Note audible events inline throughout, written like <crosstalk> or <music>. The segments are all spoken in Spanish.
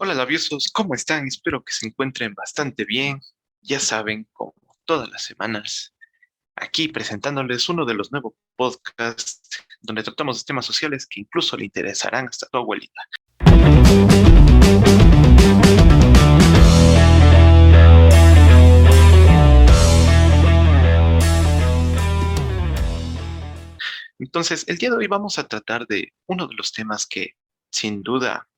Hola labiosos, ¿cómo están? Espero que se encuentren bastante bien. Ya saben, como todas las semanas, aquí presentándoles uno de los nuevos podcasts donde tratamos temas sociales que incluso le interesarán hasta tu abuelita. Entonces, el día de hoy vamos a tratar de uno de los temas que sin duda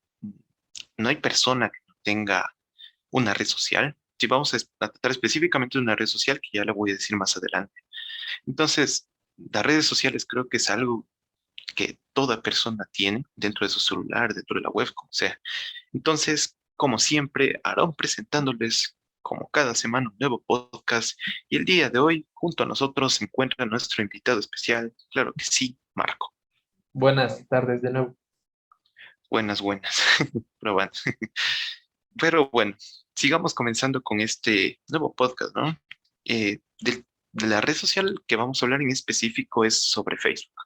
no hay persona que no tenga una red social. Si vamos a tratar específicamente de una red social, que ya la voy a decir más adelante. Entonces, las redes sociales creo que es algo que toda persona tiene dentro de su celular, dentro de la web, como sea. Entonces, como siempre, Aarón presentándoles como cada semana un nuevo podcast y el día de hoy junto a nosotros se encuentra nuestro invitado especial, claro que sí, Marco. Buenas tardes de nuevo. Buenas, buenas. <laughs> Pero bueno. <laughs> Pero bueno, sigamos comenzando con este nuevo podcast, ¿no? Eh, de, la red social que vamos a hablar en específico es sobre Facebook.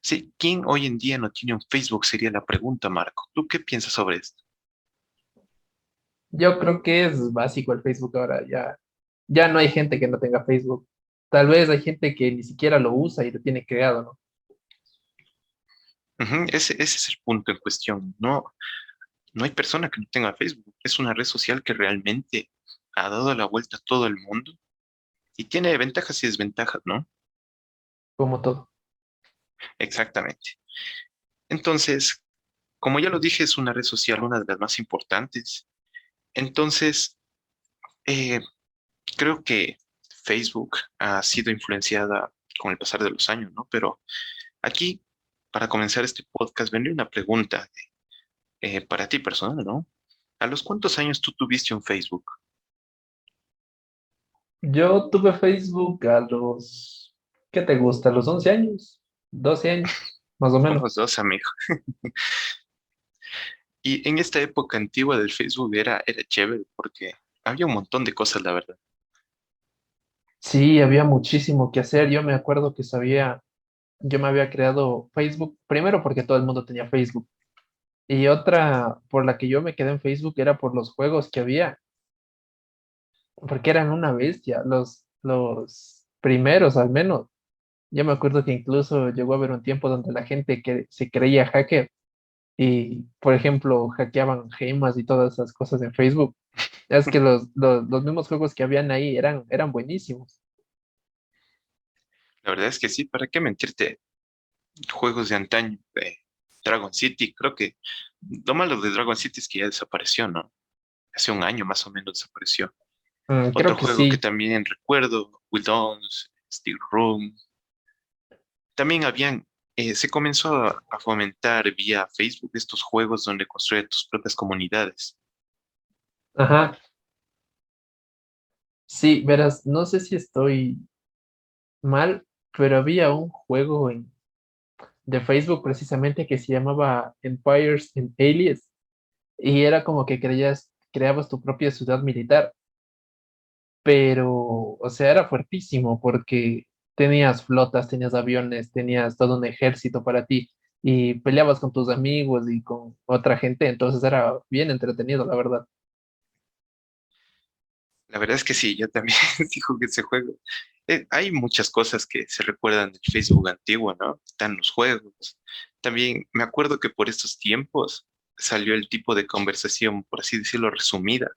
Sí, ¿quién hoy en día no tiene un Facebook? Sería la pregunta, Marco. ¿Tú qué piensas sobre esto? Yo creo que es básico el Facebook ahora. Ya, ya no hay gente que no tenga Facebook. Tal vez hay gente que ni siquiera lo usa y lo tiene creado, ¿no? Ese, ese, es el punto en cuestión. No, no hay persona que no tenga Facebook. Es una red social que realmente ha dado la vuelta a todo el mundo y tiene ventajas y desventajas, ¿no? Como todo. Exactamente. Entonces, como ya lo dije, es una red social, una de las más importantes. Entonces, eh, creo que Facebook ha sido influenciada con el pasar de los años, ¿no? Pero aquí para comenzar este podcast, vendría una pregunta eh, para ti personal, ¿no? ¿A los cuántos años tú tuviste un Facebook? Yo tuve Facebook a los, ¿qué te gusta? ¿A los 11 años? 12 años, más o menos. Los dos, amigo. <laughs> y en esta época antigua del Facebook era, era chévere porque había un montón de cosas, la verdad. Sí, había muchísimo que hacer. Yo me acuerdo que sabía yo me había creado Facebook, primero porque todo el mundo tenía Facebook, y otra por la que yo me quedé en Facebook era por los juegos que había, porque eran una bestia, los, los primeros al menos. Yo me acuerdo que incluso llegó a haber un tiempo donde la gente que se creía hacker y, por ejemplo, hackeaban gemas y todas esas cosas en Facebook. <laughs> Es que los, los, los mismos juegos que habían ahí eran, eran buenísimos. La verdad es que sí, ¿para qué mentirte? Juegos de antaño, de Dragon City, creo que lo malo de Dragon City es que ya desapareció, ¿no? Hace un año más o menos desapareció. Mm, Otro juego que también recuerdo, Will Steel Room. También habían, eh, se comenzó a, a, fomentar vía Facebook estos juegos donde construyes tus propias comunidades. Ajá. Sí, verás, no sé si estoy mal, pero había un juego en, de Facebook precisamente que se llamaba Empires and Aliens y era como que creías, creabas tu propia ciudad militar. Pero, o sea, era fuertísimo porque tenías flotas, tenías aviones, tenías todo un ejército para ti y peleabas con tus amigos y con otra gente, entonces era bien entretenido, la verdad. La verdad es que sí, yo también <laughs> digo que ese juego eh, hay muchas cosas que se recuerdan del Facebook antiguo, ¿no? Están los juegos. También me acuerdo que por estos tiempos salió el tipo de conversación, por así decirlo, resumida.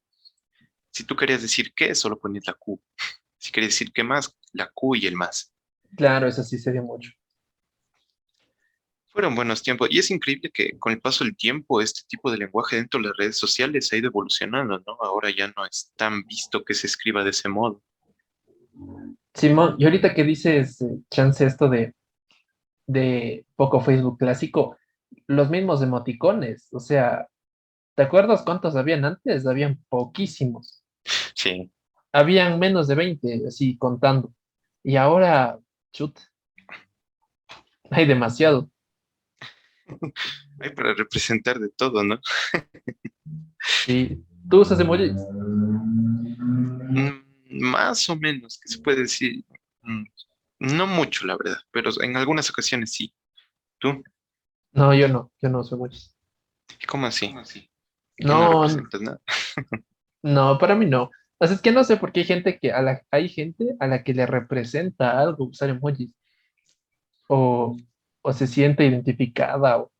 Si tú querías decir qué, solo ponías la Q. Si querías decir qué más, la Q y el más. Claro, eso sí sería mucho. Fueron buenos tiempos. Y es increíble que con el paso del tiempo este tipo de lenguaje dentro de las redes sociales ha ido evolucionando, ¿no? Ahora ya no es tan visto que se escriba de ese modo. Simón, y ahorita que dices, eh, chance esto de, de poco Facebook clásico, los mismos emoticones, o sea, ¿te acuerdas cuántos habían antes? Habían poquísimos. Sí. Habían menos de 20, así contando. Y ahora, chut, hay demasiado. Hay para representar de todo, ¿no? sí. ¿Tú usas emojis? Mm, más o menos, que se puede decir. Mm, no mucho, la verdad, pero en algunas ocasiones sí. ¿Tú? No, yo no, yo no soy mucho. ¿Cómo así? no No, representas nada. <laughs> no, para mí no. O sea, es que no sé por qué hay gente que a la, hay gente a la que le representa algo usar emojis o, o se siente identificada o,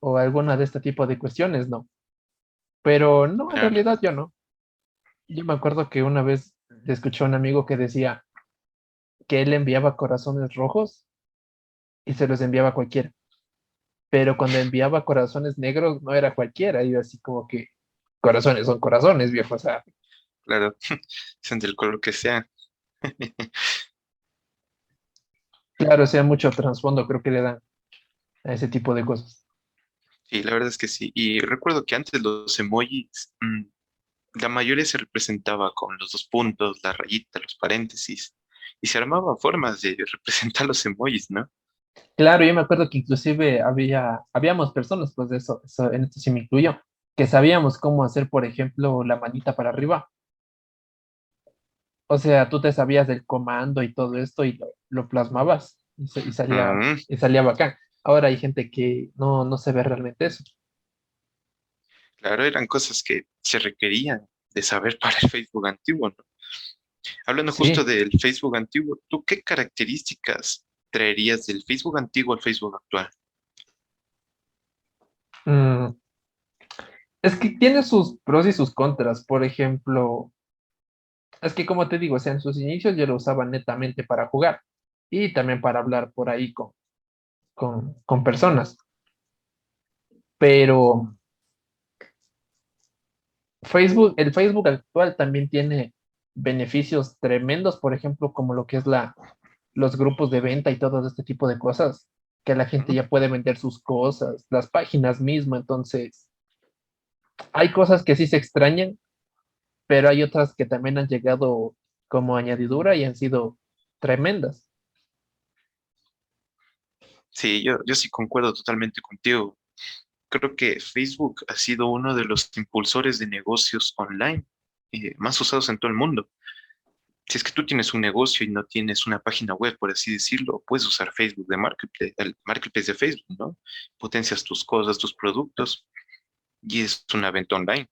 o alguna de este tipo de cuestiones, ¿no? Pero no, en realidad yo no. Yo me acuerdo que una vez escuché a un amigo que decía que él enviaba corazones rojos y se los enviaba a cualquiera. Pero cuando enviaba corazones negros no era cualquiera, yo así como que corazones son corazones, viejo. O sea, Claro, <laughs> sean del color que sea. <laughs> claro, o sea, mucho trasfondo creo que le dan a ese tipo de cosas. Sí, la verdad es que sí. Y recuerdo que antes los emojis, mm, la mayoría se representaba con los dos puntos, la rayita, los paréntesis, y se armaban formas de <laughs> representar los emojis, ¿no? Claro, yo me acuerdo que inclusive había, habíamos personas, pues de eso, eso, en esto sí me incluyo, que sabíamos cómo hacer, por ejemplo, la manita para arriba. O sea, tú te sabías del comando y todo esto y lo, lo plasmabas y, salía, y salía bacán. Ahora hay gente que no, no se ve realmente eso. claro, eran cosas que se requerían de saber para el Facebook antiguo, ¿no? Hablando justo del Facebook antiguo, ¿tú qué características traerías del Facebook antiguo al Facebook actual? mm, es que tiene sus pros y sus contras. Por ejemplo, es que como te digo, o sea, en sus inicios yo lo usaba netamente para jugar y también para hablar por ahí con, con, con personas. Pero Facebook, el Facebook actual también tiene beneficios tremendos, por ejemplo, como lo que es la, los grupos de venta y todo este tipo de cosas, que la gente ya puede vender sus cosas, las páginas mismo, entonces hay cosas que sí se extrañan, pero hay otras que también han llegado como añadidura y han sido tremendas. Sí, yo, yo sí concuerdo totalmente contigo. Creo que Facebook ha sido uno de los impulsores de negocios online eh, más usados en todo el mundo. Si es que tú tienes un negocio y no tienes una página web, por así decirlo, puedes usar Facebook de Marketplace, el Marketplace de Facebook, ¿no? Potencias tus cosas, tus productos y es una venta online.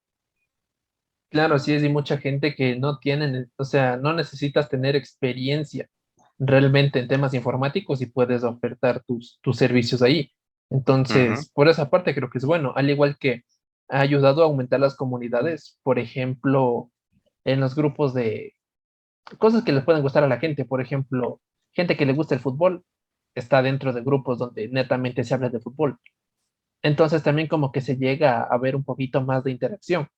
Claro, sí es, y mucha gente que no tienen, o sea, no necesitas tener experiencia realmente en temas informáticos y puedes ofertar tus, tus servicios ahí. Entonces, por esa parte creo que es bueno, al igual que ha ayudado a aumentar las comunidades, por ejemplo, en los grupos de cosas que les pueden gustar a la gente, por ejemplo, gente que le gusta el fútbol está dentro de grupos donde netamente se habla de fútbol. Entonces también como que se llega a ver un poquito más de interacción.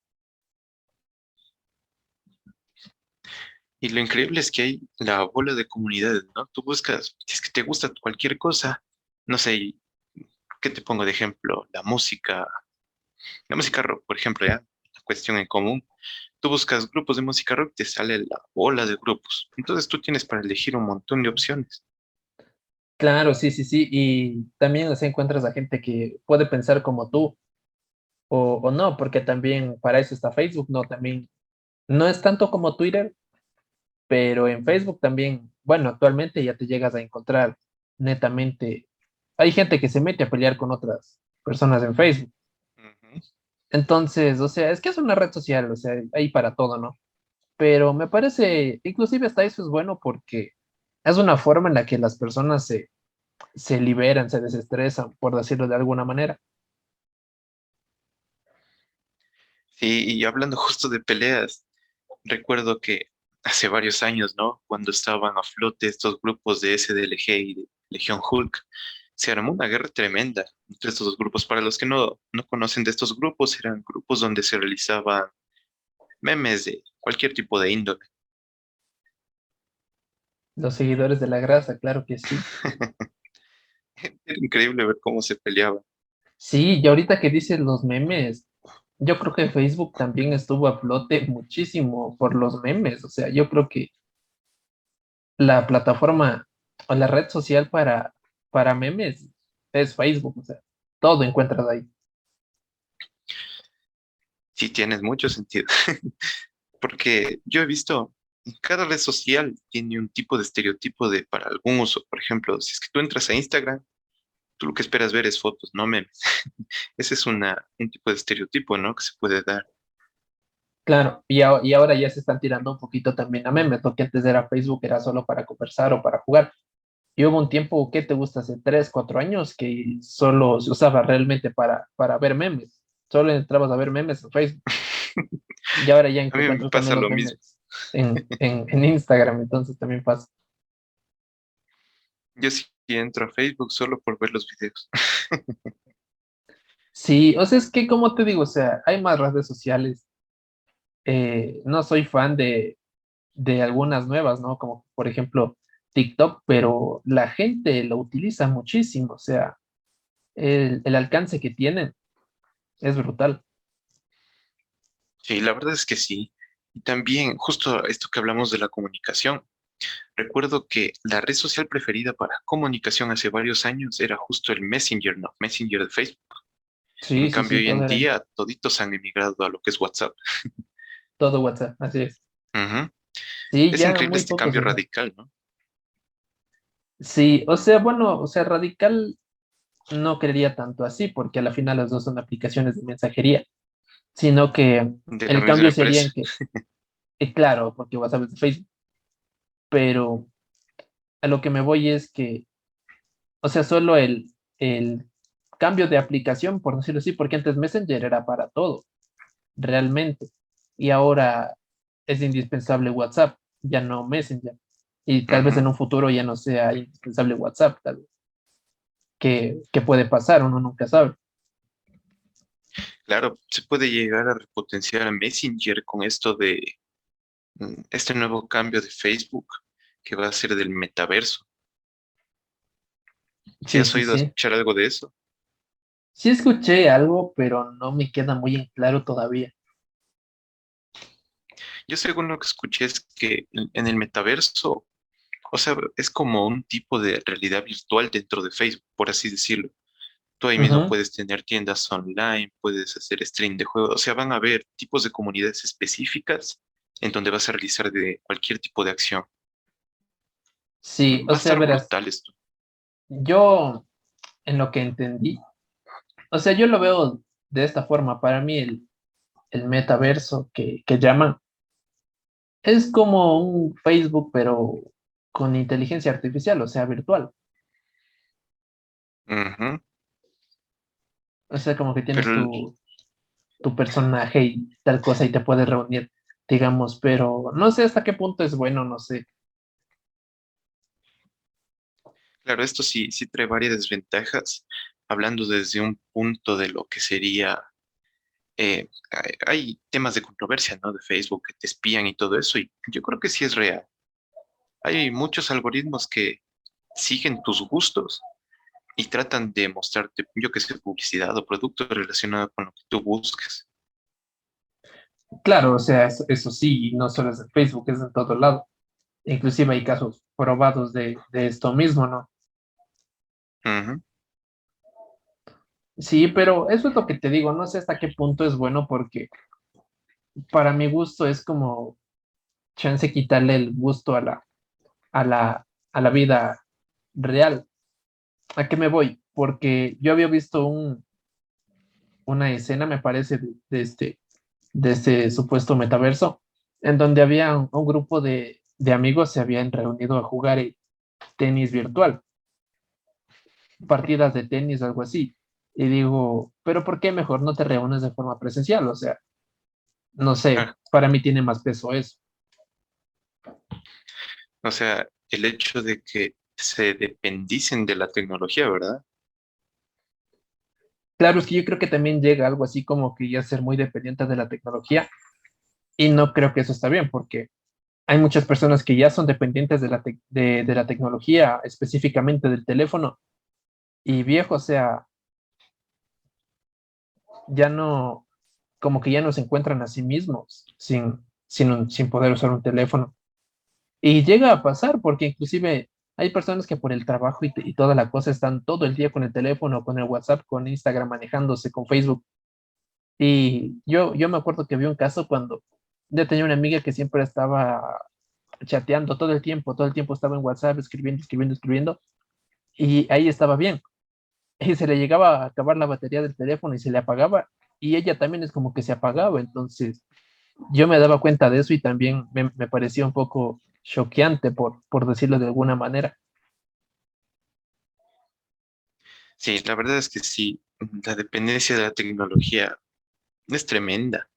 Y lo increíble es que hay la bola de comunidades, ¿no? Tú buscas, si es que te gusta cualquier cosa, no sé, ¿qué te pongo de ejemplo? La música, la música rock, por ejemplo, ya, la cuestión en común. Tú buscas grupos de música rock, te sale la bola de grupos. Entonces tú tienes para elegir un montón de opciones. Claro, sí, sí, sí. Y también así encuentras a gente que puede pensar como tú o, o no, porque también para eso está Facebook, ¿no? También no es tanto como Twitter, pero en Facebook también, bueno, actualmente ya te llegas a encontrar netamente. Hay gente que se mete a pelear con otras personas en Facebook. Entonces, o sea, es que es una red social, o sea, hay para todo, ¿no? Pero me parece, inclusive hasta eso es bueno porque es una forma en la que las personas se, se liberan, se desestresan, por decirlo de alguna manera. Sí, y hablando <laughs> justo de peleas, recuerdo que hace varios años, ¿no? Cuando estaban a flote estos grupos de SDLG y de Legión Hulk, se armó una guerra tremenda entre estos dos grupos. Para los que no, no conocen de estos grupos, eran grupos donde se realizaban memes de cualquier tipo de índole. Los seguidores de la grasa, claro que sí. <laughs> Era increíble ver cómo se peleaban. Sí, y ahorita que dices los memes, yo creo que Facebook también estuvo a flote muchísimo por los memes. O sea, yo creo que la plataforma o la red social para, para memes es Facebook. O sea, todo encuentras ahí. Sí, tienes mucho sentido. <laughs> Porque yo he visto, cada red social tiene un tipo de estereotipo de para algún uso. Por ejemplo, si es que tú entras a Instagram, tú lo que esperas ver es fotos, no memes. <laughs> Ese es una, un tipo de estereotipo, ¿no? Que se puede dar. Claro, y, a- y ahora ya se están tirando un poquito también a memes, lo que antes era Facebook, era solo para conversar o para jugar. Y hubo un tiempo, ¿qué te gusta? Hace tres, cuatro años, que solo se usaba realmente para, para ver memes. Solo entrabas a ver memes en Facebook. Y ahora ya <laughs> A mí me encuentras pasa lo mismo. memes en, en, en Instagram, entonces también pasa. Yo sí entro a Facebook solo por ver los videos. <laughs> Sí, o sea, es que, como te digo, o sea, hay más redes sociales. Eh, no soy fan de, de algunas nuevas, ¿no? Como por ejemplo TikTok, pero la gente lo utiliza muchísimo, o sea, el, el alcance que tienen es brutal. Sí, la verdad es que sí. Y también, justo esto que hablamos de la comunicación, recuerdo que la red social preferida para comunicación hace varios años era justo el Messenger, ¿no? Messenger de Facebook. Sí, En sí, cambio, sí, hoy en era- día, toditos han emigrado a lo que es WhatsApp. todo WhatsApp, así es. Es increíble este cambio radical, ¿no? Sí, o sea, bueno, o sea, radical no creería tanto así, porque a la final las dos son aplicaciones de mensajería, sino que De el cambio sería en que, eh, claro, porque WhatsApp es de Facebook, pero a lo que me voy es que, o sea, solo el, el cambio de aplicación, por decirlo así, porque antes Messenger era para todo, realmente, y ahora es indispensable WhatsApp, ya no Messenger, y tal vez en un futuro ya no sea indispensable WhatsApp, tal vez. ¿Qué, qué puede pasar? Uno nunca sabe. Claro, se puede llegar a repotenciar a Messenger con esto de mm, este nuevo cambio de Facebook que va a ser del metaverso. ¿Si Sí, has oído sí. escuchar algo de eso? Sí escuché algo, pero no me queda muy en claro todavía. Yo según lo que escuché es que en el metaverso, o sea, es como un tipo de realidad virtual dentro de Facebook, por así decirlo. Tú ahí mismo puedes tener tiendas online, puedes hacer stream de juegos, o sea, van a haber tipos de comunidades específicas en donde vas a realizar de cualquier tipo de acción. Sí, o sea, verás, esto. yo en lo que entendí, o sea, yo lo veo de esta forma. Para mí el, el metaverso que, que llaman es como un Facebook, pero con inteligencia artificial, o sea, virtual. Ujú. O sea, como que tienes Pero tu, tu personaje y tal cosa y te puedes reunir, digamos, pero no sé hasta qué punto es bueno, no sé. Claro, esto sí, sí trae varias desventajas, hablando desde un punto de lo que sería, eh, hay, temas de controversia, ¿no? De Facebook que te espían y todo eso, y yo creo que sí es real. Hay muchos algoritmos que siguen tus gustos y tratan de mostrarte, yo qué sé, publicidad o producto relacionado con lo que tú busques. Claro, o sea, eso, eso sí, no solo es en Facebook, es en todo lado. Inclusive hay casos probados de, de esto mismo, ¿no? Sí, pero eso es lo que te digo, no sé hasta qué punto es bueno porque para mi gusto es como chance quitarle el gusto a la, a la, a la vida real. ¿A qué me voy? Porque yo había visto un, una escena, me parece, de, este, de este supuesto metaverso, en donde había un, un grupo de, de amigos se habían reunido a jugar tenis virtual, partidas de tenis, algo así. Y digo, pero ¿por qué mejor no te reúnes de forma presencial? O sea, no sé, Ah. para mí tiene más peso eso. O sea, el hecho de que se dependicen de la tecnología, ¿verdad? Claro, es que yo creo que también llega algo así como que ya ser muy dependiente de la tecnología y no creo que eso está bien porque hay muchas personas que ya son dependientes de la, de la tecnología, específicamente del teléfono y viejo, o sea, ya no, como que ya no se encuentran a sí mismos sin, sin, un- sin poder usar un teléfono. Y llega a pasar porque inclusive hay personas que por el trabajo y, y toda la cosa están todo el día con el teléfono, con el WhatsApp, con Instagram, manejándose, con Facebook. Y yo, yo me acuerdo que vi un caso cuando yo tenía una amiga que siempre estaba chateando todo el tiempo, todo el tiempo estaba en WhatsApp escribiendo, escribiendo, escribiendo, y ahí estaba bien. Y se le llegaba a acabar la batería del teléfono y se le apagaba, y ella también es como que se apagaba, entonces yo me daba cuenta de eso y también me, me parecía un poco choqueante, por, por decirlo de alguna manera. Sí, la verdad es que sí, la dependencia de la tecnología es tremenda.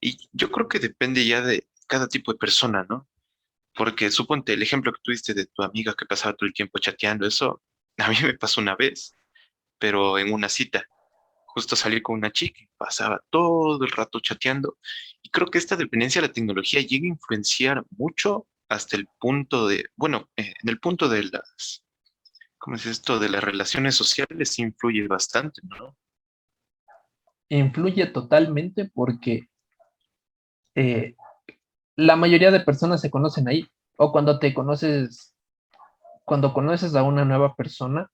Y yo creo que depende ya de cada tipo de persona, ¿no? Porque suponte el ejemplo que tuviste de tu amiga que pasaba todo el tiempo chateando, eso a mí me pasó una vez, pero en una cita. Justo salí con una chica pasaba todo el rato chateando. Y creo que esta dependencia de la tecnología llega a influenciar mucho hasta el punto de, bueno, eh, en el punto de las, ¿cómo es esto? De las relaciones sociales influye bastante, ¿no? Influye totalmente porque eh, la mayoría de personas se conocen ahí. O cuando te conoces, cuando conoces a una nueva persona,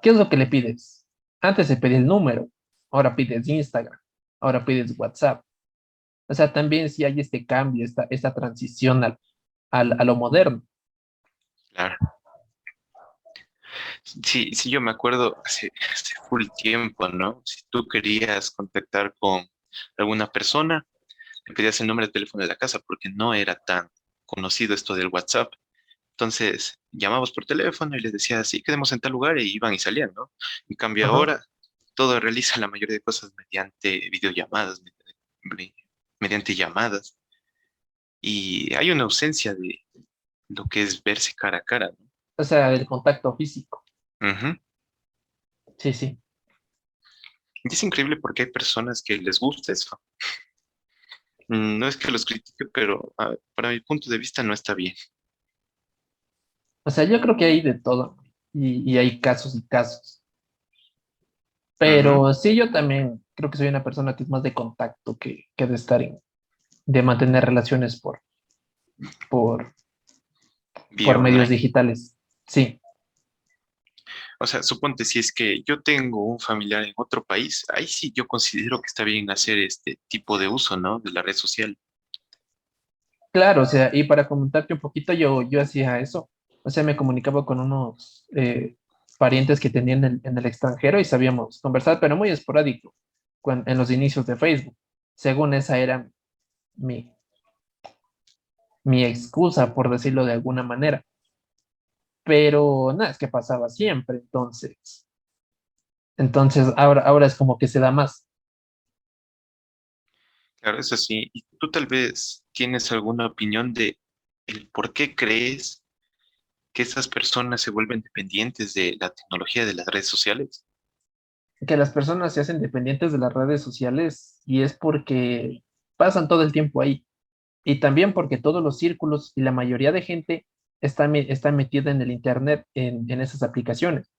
¿qué es lo que le pides? Antes se pedía el número, ahora pides Instagram, ahora pides WhatsApp. O sea, también si hay este cambio, esta, transición al, a lo moderno. Claro. Sí, sí, yo me acuerdo hace, hace full tiempo, ¿no? Si tú querías contactar con alguna persona, le pedías el número de teléfono de la casa porque no era tan conocido esto del WhatsApp. Entonces, llamabas por teléfono y les decías, sí, quedemos en tal lugar y iban y salían, ¿no? En cambio, ahora todo realiza la mayoría de cosas mediante videollamadas, mediante llamadas. Y hay una ausencia de lo que es verse cara a cara, ¿no? O sea, del contacto físico. Sí, sí. Y es increíble porque hay personas que les gusta eso. Mm, no es que los critique, pero para mi punto de vista no está bien. O sea, yo creo que hay de todo y, hay casos y casos. Pero sí, yo también creo que soy una persona que es más de contacto que, que de estar en, de mantener relaciones por, por, por medios digitales. Sí. O sea, suponte si es que yo tengo un familiar en otro país, ahí sí yo considero que está bien hacer este tipo de uso, ¿no? De la red social. Claro, o sea, y para comentarte un poquito, yo, yo hacía eso. O sea, me comunicaba con unos eh, parientes que tenían en, el extranjero y sabíamos conversar, pero muy esporádico, en los inicios de Facebook. Según esa era mi, mi excusa, por decirlo de alguna manera. Pero nada, es que pasaba siempre, entonces. Entonces, ahora, ahora es como que se da más. Claro, eso sí. ¿Y tú tal vez tienes alguna opinión de el por qué crees que esas personas se vuelven dependientes de la tecnología de las redes sociales? Que las personas se hacen dependientes de las redes sociales y es porque pasan todo el tiempo ahí. Y también porque todos los círculos y la mayoría de gente está, está metida en el Internet, en, en esas aplicaciones.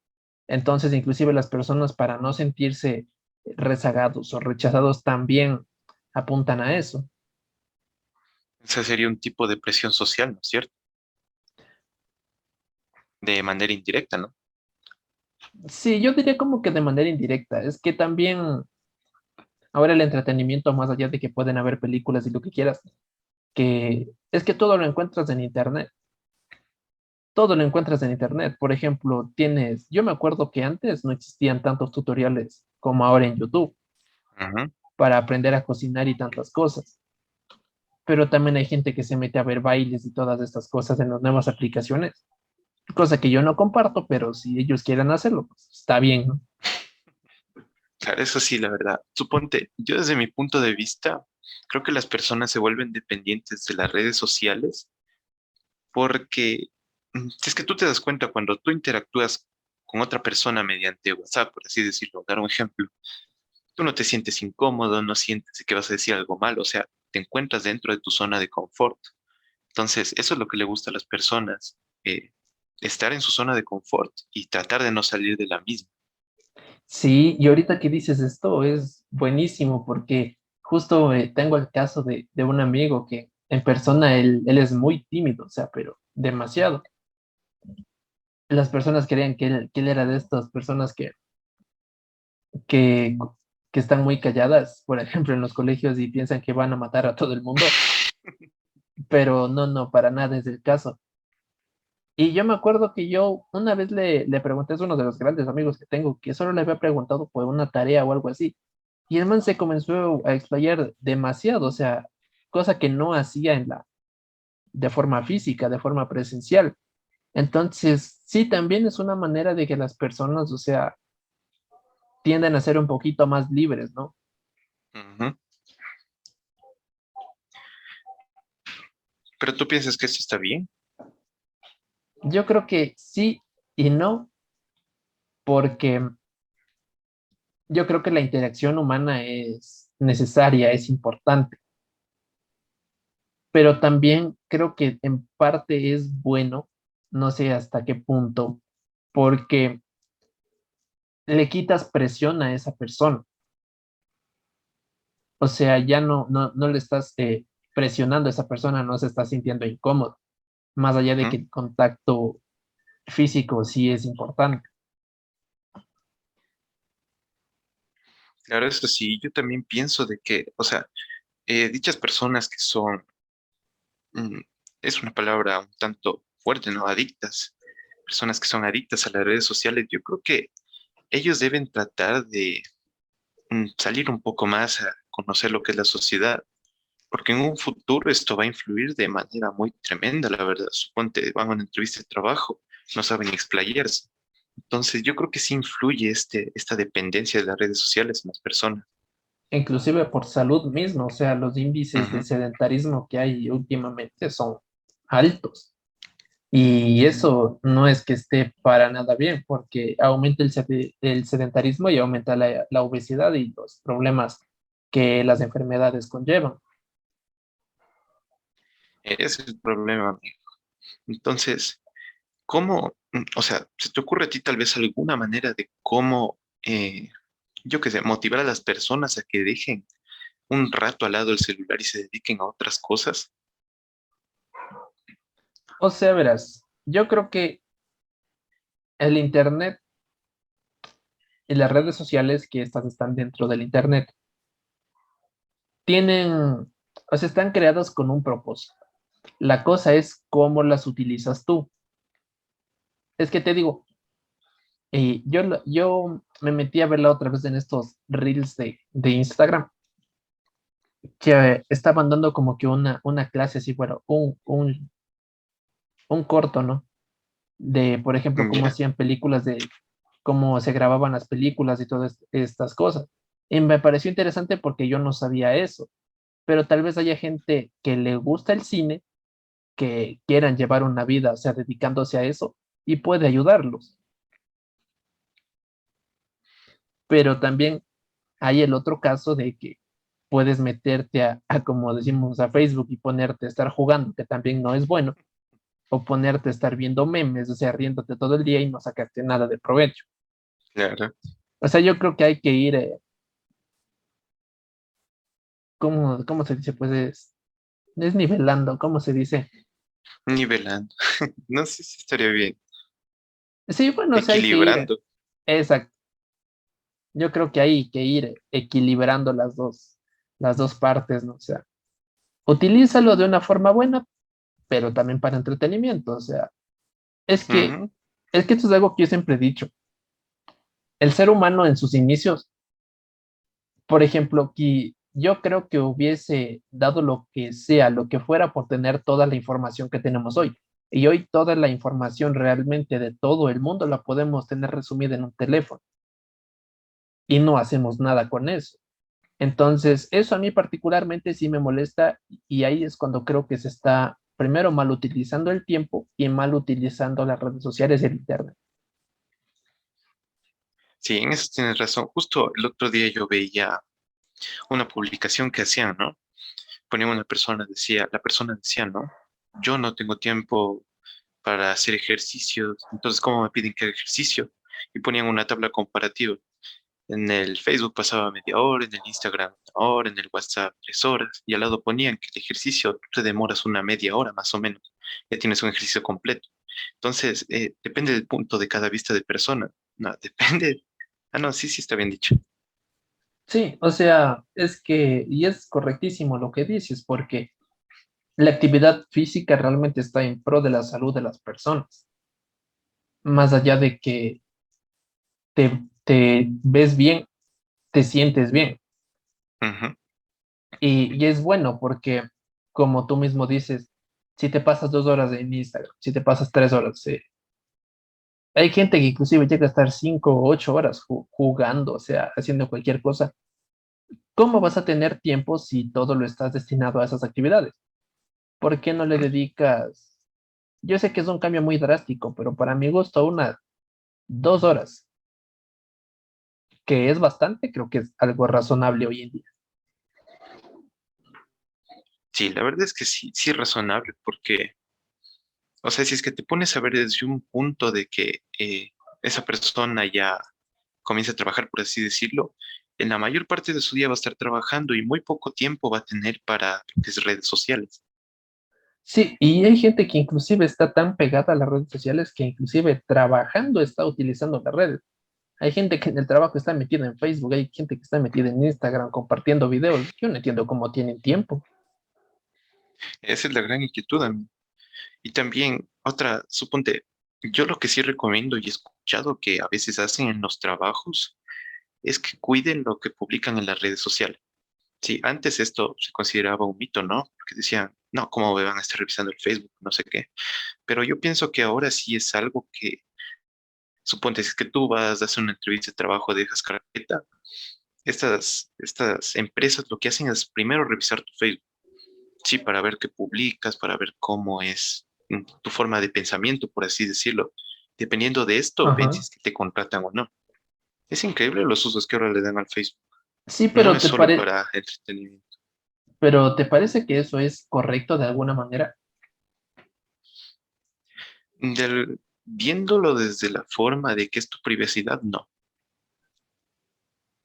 Entonces, inclusive las personas para no sentirse rezagados o rechazados también apuntan a eso. Ese sería un tipo de presión social, ¿no es cierto? De manera indirecta, ¿no? Sí, yo diría como que de manera indirecta. Es que también ahora el entretenimiento, más allá de que pueden haber películas y lo que quieras, que es que todo lo encuentras en internet. Todo lo encuentras en internet. Por ejemplo, tienes, yo me acuerdo que antes no existían tantos tutoriales como ahora en YouTube para aprender a cocinar y tantas cosas. Pero también hay gente que se mete a ver bailes y todas estas cosas en las nuevas aplicaciones. Cosa que yo no comparto, pero si ellos quieren hacerlo, pues está bien, ¿no? Claro, eso sí, la verdad. Suponte, yo desde mi punto de vista, creo que las personas se vuelven dependientes de las redes sociales porque mm, es que tú te das cuenta cuando tú interactúas con otra persona mediante WhatsApp, por así decirlo, dar un ejemplo, tú no te sientes incómodo, no sientes que vas a decir algo mal, o sea, te encuentras dentro de tu zona de confort. Entonces, eso es lo que le gusta a las personas, eh, estar en su zona de confort y tratar de no salir de la misma. Sí, y ahorita que dices esto es buenísimo porque justo eh, tengo el caso de, un amigo que en persona él, él, es muy tímido, o sea, pero demasiado. Las personas creían que él, que él era de estas personas que, que, que están muy calladas, por ejemplo, en los colegios y piensan que van a matar a todo el mundo. <laughs> Pero no, no, para nada es el caso. Y yo me acuerdo que yo una vez le, le pregunté, es uno de los grandes amigos que tengo, que solo le había preguntado por una tarea o algo así. Y el man se comenzó a explayar demasiado, o sea, cosa que no hacía en la, de forma física, de forma presencial. Entonces, sí, también es una manera de que las personas, o sea, tienden a ser un poquito más libres, ¿no? ¿Pero tú piensas que esto está bien? Yo creo que sí y no, porque yo creo que la interacción humana es necesaria, es importante, pero también creo que en parte es bueno, no sé hasta qué punto, porque le quitas presión a esa persona. O sea, ya no, no, no le estás eh, presionando a esa persona, no se está sintiendo incómodo, más allá de que el contacto físico sí es importante. Claro, eso sí, yo también pienso de que, o sea, eh, dichas personas que son, mm, es una palabra un tanto fuerte, ¿no? Adictas, personas que son adictas a las redes sociales, yo creo que ellos deben tratar de mm, salir un poco más a conocer lo que es la sociedad, porque en un futuro esto va a influir de manera muy tremenda, la verdad. Suponte, van a una entrevista de trabajo, no saben explayarse. Entonces, yo creo que sí influye este, esta dependencia de las redes sociales en las personas. Inclusive por salud misma, o sea, los índices de sedentarismo que hay últimamente son altos. Y eso no es que esté para nada bien, porque aumenta el, el sedentarismo y aumenta la, la obesidad y los problemas que las enfermedades conllevan. Ese es el problema, amigo. Entonces, ¿cómo, o sea, se te ocurre a ti tal vez alguna manera de cómo, eh, yo qué sé, motivar a las personas a que dejen un rato al lado el celular y se dediquen a otras cosas? O sea, verás, yo creo que el Internet y las redes sociales que estas están dentro del Internet tienen, o sea, están creadas con un propósito. La cosa es cómo las utilizas tú. Es que te digo, eh, yo, yo me metí a verla otra vez en estos reels de, de Instagram que estaban dando como que una, una clase así, bueno, un, un, un corto, ¿no? De, por ejemplo, cómo hacían películas, de cómo se grababan las películas y todas estas cosas. Y me pareció interesante porque yo no sabía eso, pero tal vez haya gente que le gusta el cine, que quieran llevar una vida, o sea, dedicándose a eso, y puede ayudarlos. Pero también hay el otro caso de que puedes meterte a, a, como decimos, a Facebook y ponerte a estar jugando, que también no es bueno, o ponerte a estar viendo memes, o sea, riéndote todo el día y no sacaste nada de provecho. Claro. O sea, yo creo que hay que ir, eh, ¿cómo, ¿cómo, se dice? Pues es, es nivelando, ¿cómo se dice? Nivelando. <laughs> no sé si estaría bien. Sí, bueno, equilibrando. O sea, hay que ir, exacto. Yo creo que hay que ir equilibrando las dos, las dos partes, ¿no? O sea, utilízalo de una forma buena, pero también para entretenimiento. O sea, es que, es que esto es algo que yo siempre he dicho. El ser humano en sus inicios, por ejemplo, que yo creo que hubiese dado lo que sea, lo que fuera por tener toda la información que tenemos hoy. Y hoy toda la información realmente de todo el mundo la podemos tener resumida en un teléfono. Y no hacemos nada con eso. Entonces, eso a mí particularmente sí me molesta y ahí es cuando creo que se está primero mal utilizando el tiempo y mal utilizando las redes sociales y el internet. Sí, en eso tienes razón. Justo el otro día yo veía una publicación que hacían, ¿no? Ponía una persona, decía, la persona decía, ¿no? Yo no tengo tiempo para hacer ejercicio, entonces, ¿cómo me piden que ejercicio? Y ponían una tabla comparativa. En el Facebook pasaba media hora, en el Instagram una hora, en el WhatsApp tres horas, y al lado ponían que el ejercicio te demoras una media hora más o menos, ya tienes un ejercicio completo. Entonces, eh, depende del punto de cada vista de persona. No, <laughs> depende. Ah, no, sí, sí está bien dicho. Sí, o sea, es que, y es correctísimo lo que dices, porque la actividad física realmente está en pro de la salud de las personas. Más allá de que te, te ves bien, te sientes bien. Y, y es bueno porque, como tú mismo dices, si te pasas dos horas en Instagram, si te pasas tres horas, eh, hay gente que inclusive llega a estar cinco o ocho horas ju- jugando, o sea, haciendo cualquier cosa. ¿Cómo vas a tener tiempo si todo lo estás destinado a esas actividades? ¿Por qué no le dedicas? Yo sé que es un cambio muy drástico, pero para mi gusto, unas dos horas, que es bastante, creo que es algo razonable hoy en día. Sí, la verdad es que sí, sí es razonable, porque, o sea, si es que te pones a ver desde un punto de que eh, esa persona ya comienza a trabajar, por así decirlo, en la mayor parte de su día va a estar trabajando y muy poco tiempo va a tener para es redes sociales. Sí, y hay gente que inclusive está tan pegada a las redes sociales que inclusive trabajando está utilizando las redes. Hay gente que en el trabajo está metida en Facebook, hay gente que está metida en Instagram compartiendo videos. Yo no entiendo cómo tienen tiempo. Esa es la gran inquietud. Y también otra, suponte, yo lo que sí recomiendo y he escuchado que a veces hacen en los trabajos es que cuiden lo que publican en las redes sociales. Sí, antes esto se consideraba un mito, ¿no? Porque decían, no, ¿cómo van a estar revisando el Facebook? No sé qué. Pero yo pienso que ahora sí es algo que, suponte, es que tú vas a hacer una entrevista de trabajo, dejas carpeta, estas, estas empresas lo que hacen es primero revisar tu Facebook, sí, para ver qué publicas, para ver cómo es mm, tu forma de pensamiento, por así decirlo. Dependiendo de esto, Ajá. es que te contratan o no. Es increíble los usos que ahora le dan al Facebook. Sí, No pero es te solo pare- para entretenimiento. pero ¿te parece que eso es correcto de alguna manera? Del- viéndolo desde la forma de que es tu privacidad, no,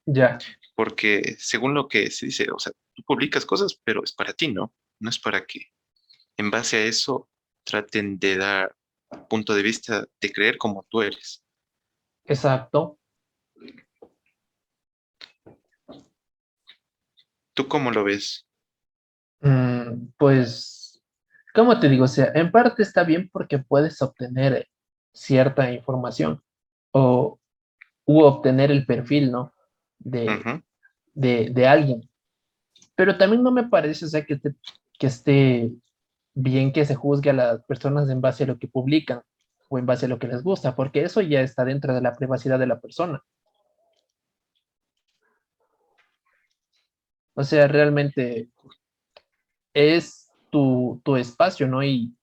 Ya, porque según lo que se dice, o sea, tú publicas cosas, pero es para ti, ¿no? No es para que en base a eso traten de dar punto de vista de creer como tú eres. exacto. ¿Tú cómo lo ves? Mm, pues, ¿cómo te digo? O sea, en parte está bien porque puedes obtener cierta información o u obtener el perfil, ¿no? De, de, de alguien. Pero también no me parece, o sea, que, te- que esté bien que se juzgue a las personas en base a lo que publican o en base a lo que les gusta, porque eso ya está dentro de la privacidad de la persona. O sea, realmente es tu, tu espacio, ¿no? Y,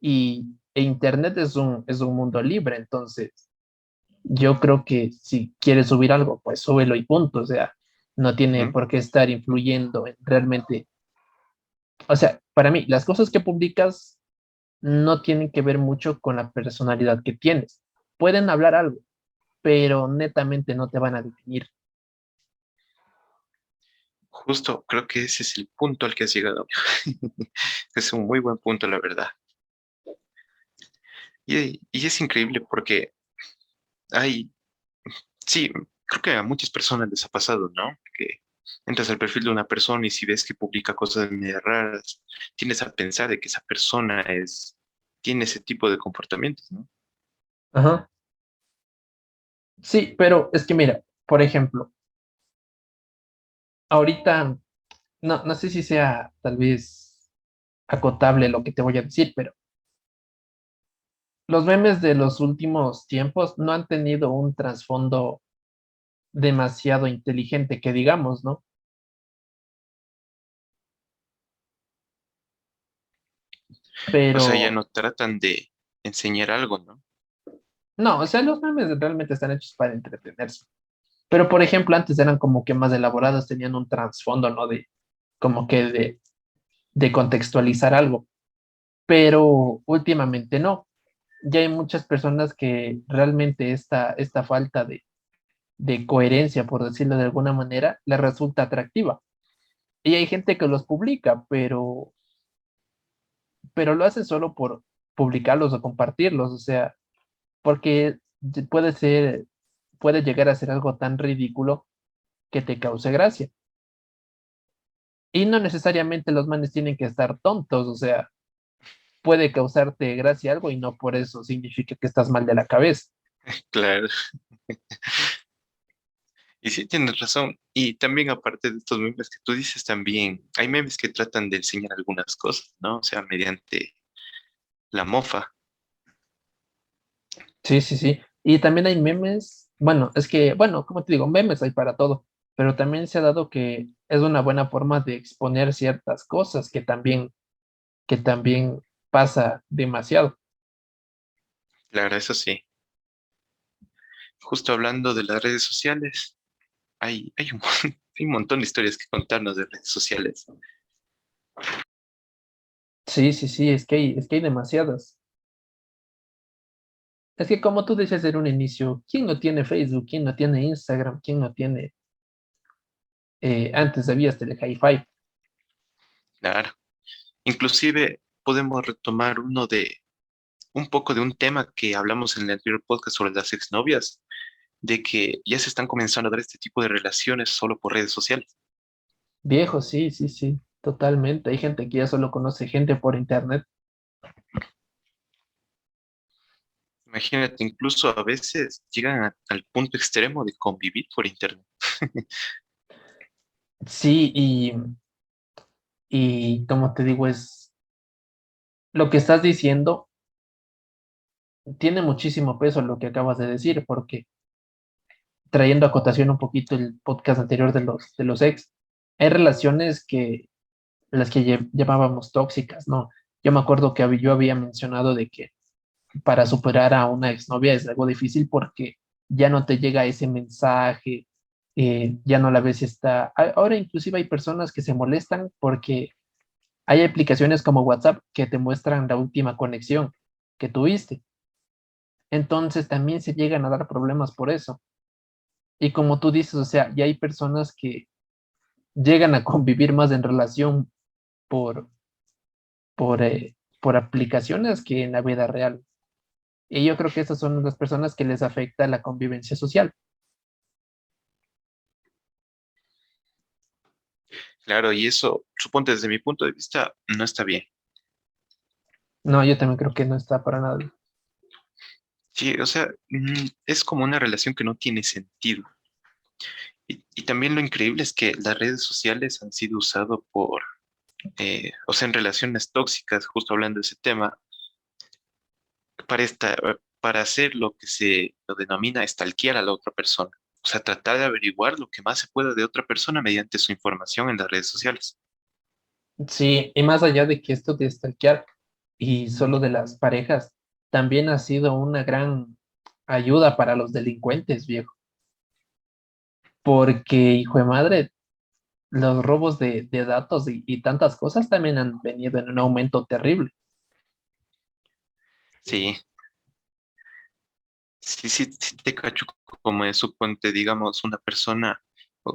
y e Internet es un, es un mundo libre, entonces yo creo que si quieres subir algo, pues súbelo y punto, o sea, no tiene por qué estar influyendo en realmente, o sea, para mí, las cosas que publicas no tienen que ver mucho con la personalidad que tienes. Pueden hablar algo, pero netamente no te van a definir. Justo, creo que ese es el punto al que has llegado. <laughs> Es un muy buen punto, la verdad. Y, es increíble porque hay, sí, creo que a muchas personas les ha pasado, ¿no? Que entras al perfil de una persona y si ves que publica cosas medio raras, tienes a pensar de que esa persona es, tiene ese tipo de comportamientos, ¿no? Ajá. Sí, pero es que mira, por ejemplo, ahorita, no, no sé si sea tal vez acotable lo que te voy a decir, pero los memes de los últimos tiempos no han tenido un trasfondo demasiado inteligente, que digamos, ¿no? O sea, ya Pero no tratan de enseñar algo, ¿no? no, o sea, los memes realmente están hechos para entretenerse. Pero, por ejemplo, antes eran como que más elaborados, tenían un trasfondo, ¿no? De como que de, de contextualizar algo. Pero últimamente no. Ya hay muchas personas que realmente esta, esta falta de, de coherencia, por decirlo de alguna manera, les resulta atractiva. Y hay gente que los publica, pero, pero lo hace solo por publicarlos o compartirlos, o sea, porque puede ser, puede llegar a ser algo tan ridículo que te cause gracia. Y no necesariamente los manes tienen que estar tontos, o sea, puede causarte gracia algo y no por eso significa que estás mal de la cabeza. <laughs> Claro. Y sí, tienes razón. Y también aparte de estos memes que tú dices, también hay memes que tratan de enseñar algunas cosas, ¿no? O sea, mediante la mofa. Sí, sí, sí. Y también hay memes, bueno, es que, bueno, como te digo, memes hay para todo, pero también se ha dado que es una buena forma de exponer ciertas cosas que también, que también pasa demasiado. Claro, eso sí. Justo hablando de las redes sociales, hay, hay, un, <laughs> hay un montón de historias que contarnos de redes sociales. Sí, sí, sí, es que hay, es que hay demasiadas. Es que como tú decías en un inicio, ¿quién no tiene Facebook? ¿Quién no tiene Instagram? ¿Quién no tiene... Eh, antes había este de hi-fi. Claro. Inclusive podemos retomar uno de un poco de un tema que hablamos en el anterior podcast sobre las exnovias, de que ya se están comenzando a dar este tipo de relaciones solo por redes sociales. Viejo, sí, sí, sí, totalmente. Hay gente que ya solo conoce gente por internet. Imagínate, incluso a veces llegan a- al punto extremo de convivir por internet. <laughs> Sí, y, y como te digo, es lo que estás diciendo tiene muchísimo peso lo que acabas de decir, porque trayendo a cotación un poquito el podcast anterior de los, de los ex, hay relaciones que las que llamábamos tóxicas, ¿no? Yo me acuerdo que yo había mencionado de que para superar a una exnovia es algo difícil porque ya no te llega ese mensaje, eh, ya no la ves está. Ahora inclusive hay personas que se molestan porque hay aplicaciones como WhatsApp que te muestran la última conexión que tuviste. Entonces también se llegan a dar problemas por eso. Y como tú dices, o sea, ya hay personas que llegan a convivir más en relación por, por, eh, por aplicaciones que en la vida real. Y yo creo que esas son las personas que les afecta la convivencia social. Claro, y eso, suponte desde mi punto de vista, no está bien. No, yo también creo que no está para nada. Sí, o sea, mm, es como una relación que no tiene sentido. Y, también lo increíble es que las redes sociales han sido usadas por, eh, o sea, en relaciones tóxicas, justo hablando de ese tema, para, esta, para hacer lo que se lo denomina stalkear a la otra persona. O sea, tratar de averiguar lo que más se pueda de otra persona mediante su información en las redes sociales. Sí, y más allá de que esto de stalkear y solo de las parejas, también ha sido una gran ayuda para los delincuentes, viejo. Porque, hijo de madre, los robos de, de datos y, tantas cosas también han venido en un aumento terrible. Sí, sí, sí, te cacho como es, suponte, digamos, una persona,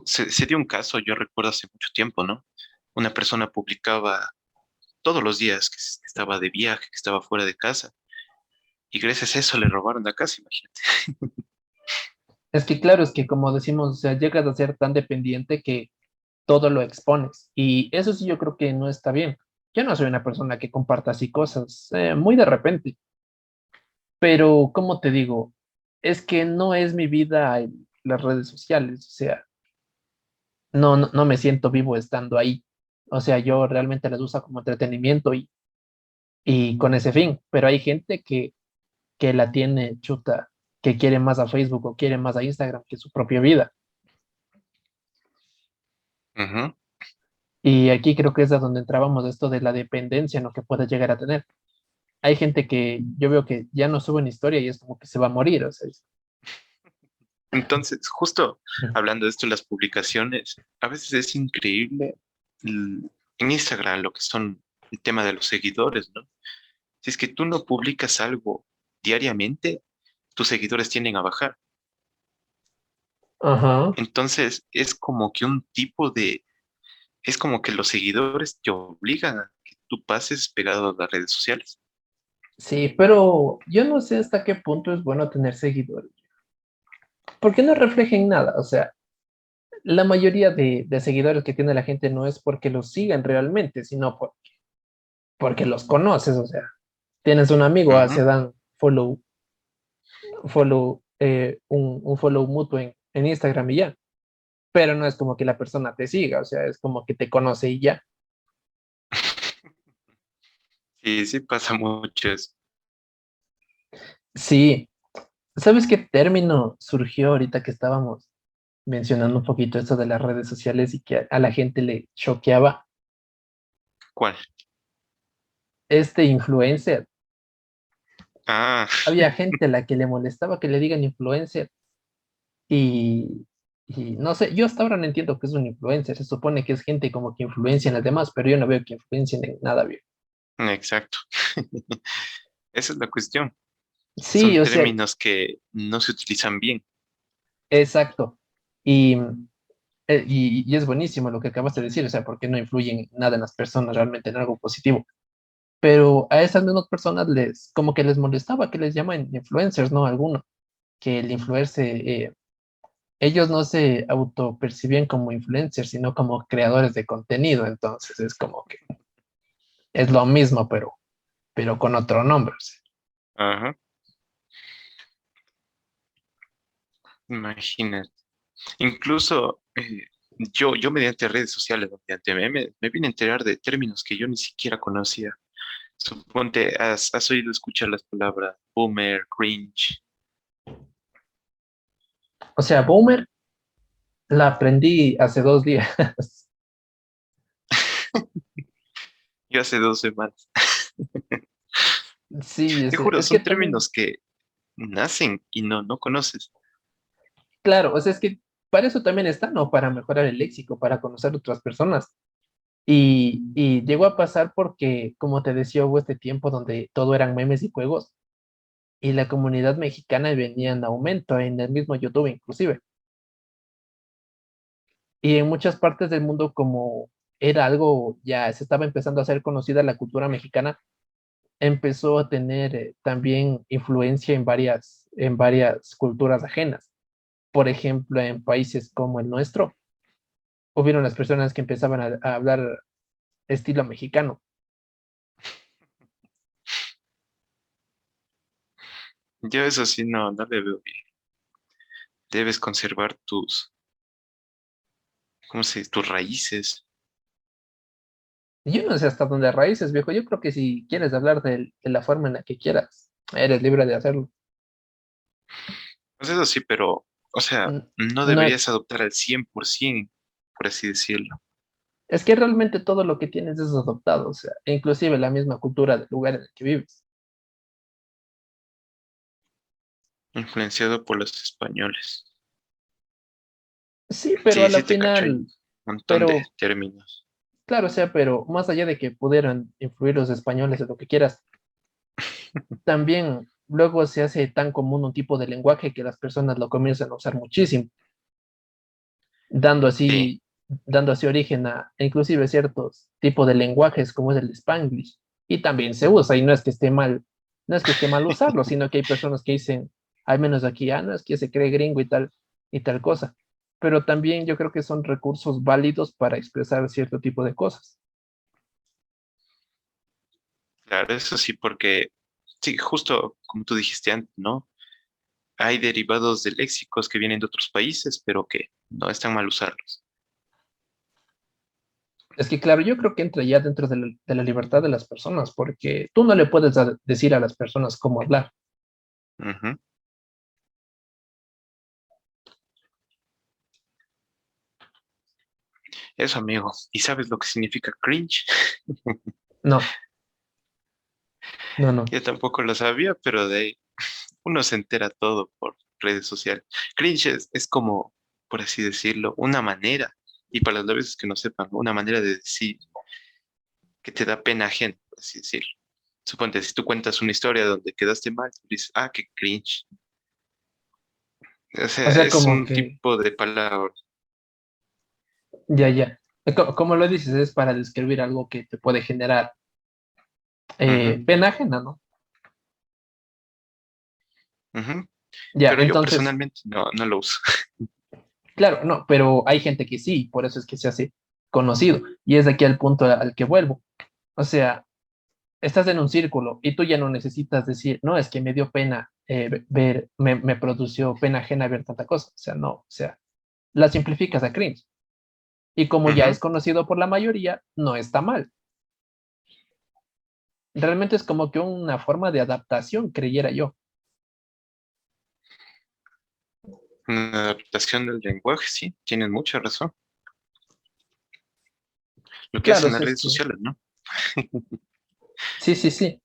se, dio un caso, yo recuerdo hace mucho tiempo, ¿no? Una persona publicaba todos los días que estaba de viaje, que estaba fuera de casa, y gracias a eso le robaron la casa, imagínate. Es que claro, es que como decimos, o sea, llegas a ser tan dependiente que todo lo expones. Y eso sí yo creo que no está bien. Yo no soy una persona que comparta así cosas, eh, muy de repente. Pero, como te digo, es que no es mi vida en las redes sociales, o sea, no, no, me siento vivo estando ahí. O sea, yo realmente las uso como entretenimiento y, y con ese fin. Pero hay gente que, que la tiene chuta, que quiere más a Facebook o quiere más a Instagram que su propia vida. Ujú. Y aquí creo que es a donde entrábamos esto de la dependencia, ¿no? Que puede llegar a tener. Hay gente que yo veo que ya no sube en historia y es como que se va a morir, o sea, es- Entonces, justo hablando de esto, las publicaciones, a veces es increíble en Instagram lo que son el tema de los seguidores, ¿no? Si es que tú no publicas algo diariamente, tus seguidores tienden a bajar. Ajá. Entonces, es como que un tipo de, es como que los seguidores te obligan a que tú pases pegado a las redes sociales. Sí, pero yo no sé hasta qué punto es bueno tener seguidores. Porque no reflejen nada, o sea, la mayoría de, de, seguidores que tiene la gente no es porque los sigan realmente, sino porque, porque los conoces, o sea, tienes un amigo, uh -huh. se dan follow, follow, eh, un, un, follow mutuo en, en, Instagram y ya. Pero no es como que la persona te siga, o sea, es como que te conoce y ya. <laughs> Sí, sí pasa mucho eso. Sí. ¿Sabes qué término surgió ahorita que estábamos mencionando un poquito esto de las redes sociales y que a la gente le choqueaba? ¿Cuál? Este influencer. Ah. Había gente a la que le molestaba que le digan influencer. Y, y, no sé, yo hasta ahora no entiendo qué es un influencer. Se supone que es gente como que influencia en las demás, pero yo no veo que influencien en nada bien. Exacto. <laughs> Esa es la cuestión. Sí, Son o términos sea, que no se utilizan bien. Exacto. Y, eh, y, y, es buenísimo lo que acabas de decir, o sea, porque no influyen nada en las personas realmente en algo positivo. Pero a esas mismas personas les, como que les molestaba que les llaman influencers, ¿no? Alguno, que el influencer, eh, ellos no se autopercibían como influencers, sino como creadores de contenido, entonces es como que es lo mismo, pero, pero con otro nombre. Ajá. Imagínate. Incluso eh, yo, yo mediante redes sociales, mediante memes, me vine a enterar de términos que yo ni siquiera conocía. Suponte, has, has oído escuchar las palabras boomer, cringe. O sea, boomer la aprendí hace dos días. <laughs> yo hace dos semanas. sí, es, Te juro, es son que términos que nacen y no, no conoces. Claro, o sea, es que para eso también está, ¿no? Para mejorar el léxico, para conocer otras personas. Y, llegó a pasar porque, como te decía, hubo este tiempo donde todo eran memes y juegos y la comunidad mexicana venía en aumento en el mismo YouTube inclusive. Y en muchas partes del mundo como era algo, ya se estaba empezando a hacer conocida la cultura mexicana, empezó a tener eh, también influencia en varias, en varias culturas ajenas. Por ejemplo, en países como el nuestro, hubieron las personas que empezaban a, a hablar estilo mexicano. Yo eso sí no, no le veo bien. Debes conservar tus, ¿cómo se dice? Tus raíces. Yo no sé hasta dónde raíces, viejo. Yo creo que si quieres hablar de, de la forma en la que quieras, eres libre de hacerlo. Pues eso sí, pero, o sea, no deberías adoptar al 100%, por así decirlo. Es que realmente todo lo que tienes es adoptado, o sea, e inclusive la misma cultura del lugar en el que vives. Influenciado por los españoles. Sí, pero Sí, a la final, un montón pero de términos. claro, o sea, pero más allá de que pudieran influir los españoles en lo que quieras, <laughs> también luego se hace tan común un tipo de lenguaje que las personas lo comienzan a usar muchísimo, dando Sí, así, dando así origen a inclusive ciertos tipos de lenguajes como es el Spanglish. Y también se usa, y no es que esté mal, no es que esté mal usarlo, sino que hay personas que dicen, al menos aquí, ah, no, es que se cree gringo y tal, y tal cosa. Pero también yo creo que son recursos válidos para expresar cierto tipo de cosas. claro, eso sí, porque, sí, justo como tú dijiste antes, ¿no? Hay derivados de léxicos que vienen de otros países, pero que no están mal usarlos. Es que, claro, yo creo que entra ya dentro de la, de la libertad de las personas, porque tú no le puedes decir a las personas cómo hablar. Eso, amigo. ¿Y sabes lo que significa cringe? No, <laughs> no, no. Yo tampoco lo sabía, pero de ahí uno se entera todo por redes sociales. Cringe es, es como, por así decirlo, una manera, y para las veces que no sepan, una manera de decir que te da pena ajena, por así decirlo. Suponte, si tú cuentas una historia donde quedaste mal, tú dices, ah, qué cringe. O O sea, es como un que, tipo de palabra. ya, ya. Eh, co- Como lo dices, es para describir algo que te puede generar eh, pena ajena, ¿no? Ya, Pero yo personalmente no, no lo uso. <laughs> Claro, no, pero hay gente que sí, por eso es que se hace conocido. Y es de aquí al punto al que vuelvo. O sea, estás en un círculo y tú ya no necesitas decir, no, es que me dio pena eh, ver, me, me, produció pena ajena ver tanta cosa. O sea, no, o sea, la simplificas a cringe. Y como ya es conocido por la mayoría, no está mal. Realmente es como que una forma de adaptación, creyera yo. Una adaptación del lenguaje, sí, tienen mucha razón. Lo que hacen las redes sociales, ¿no? <laughs> sí, sí, sí.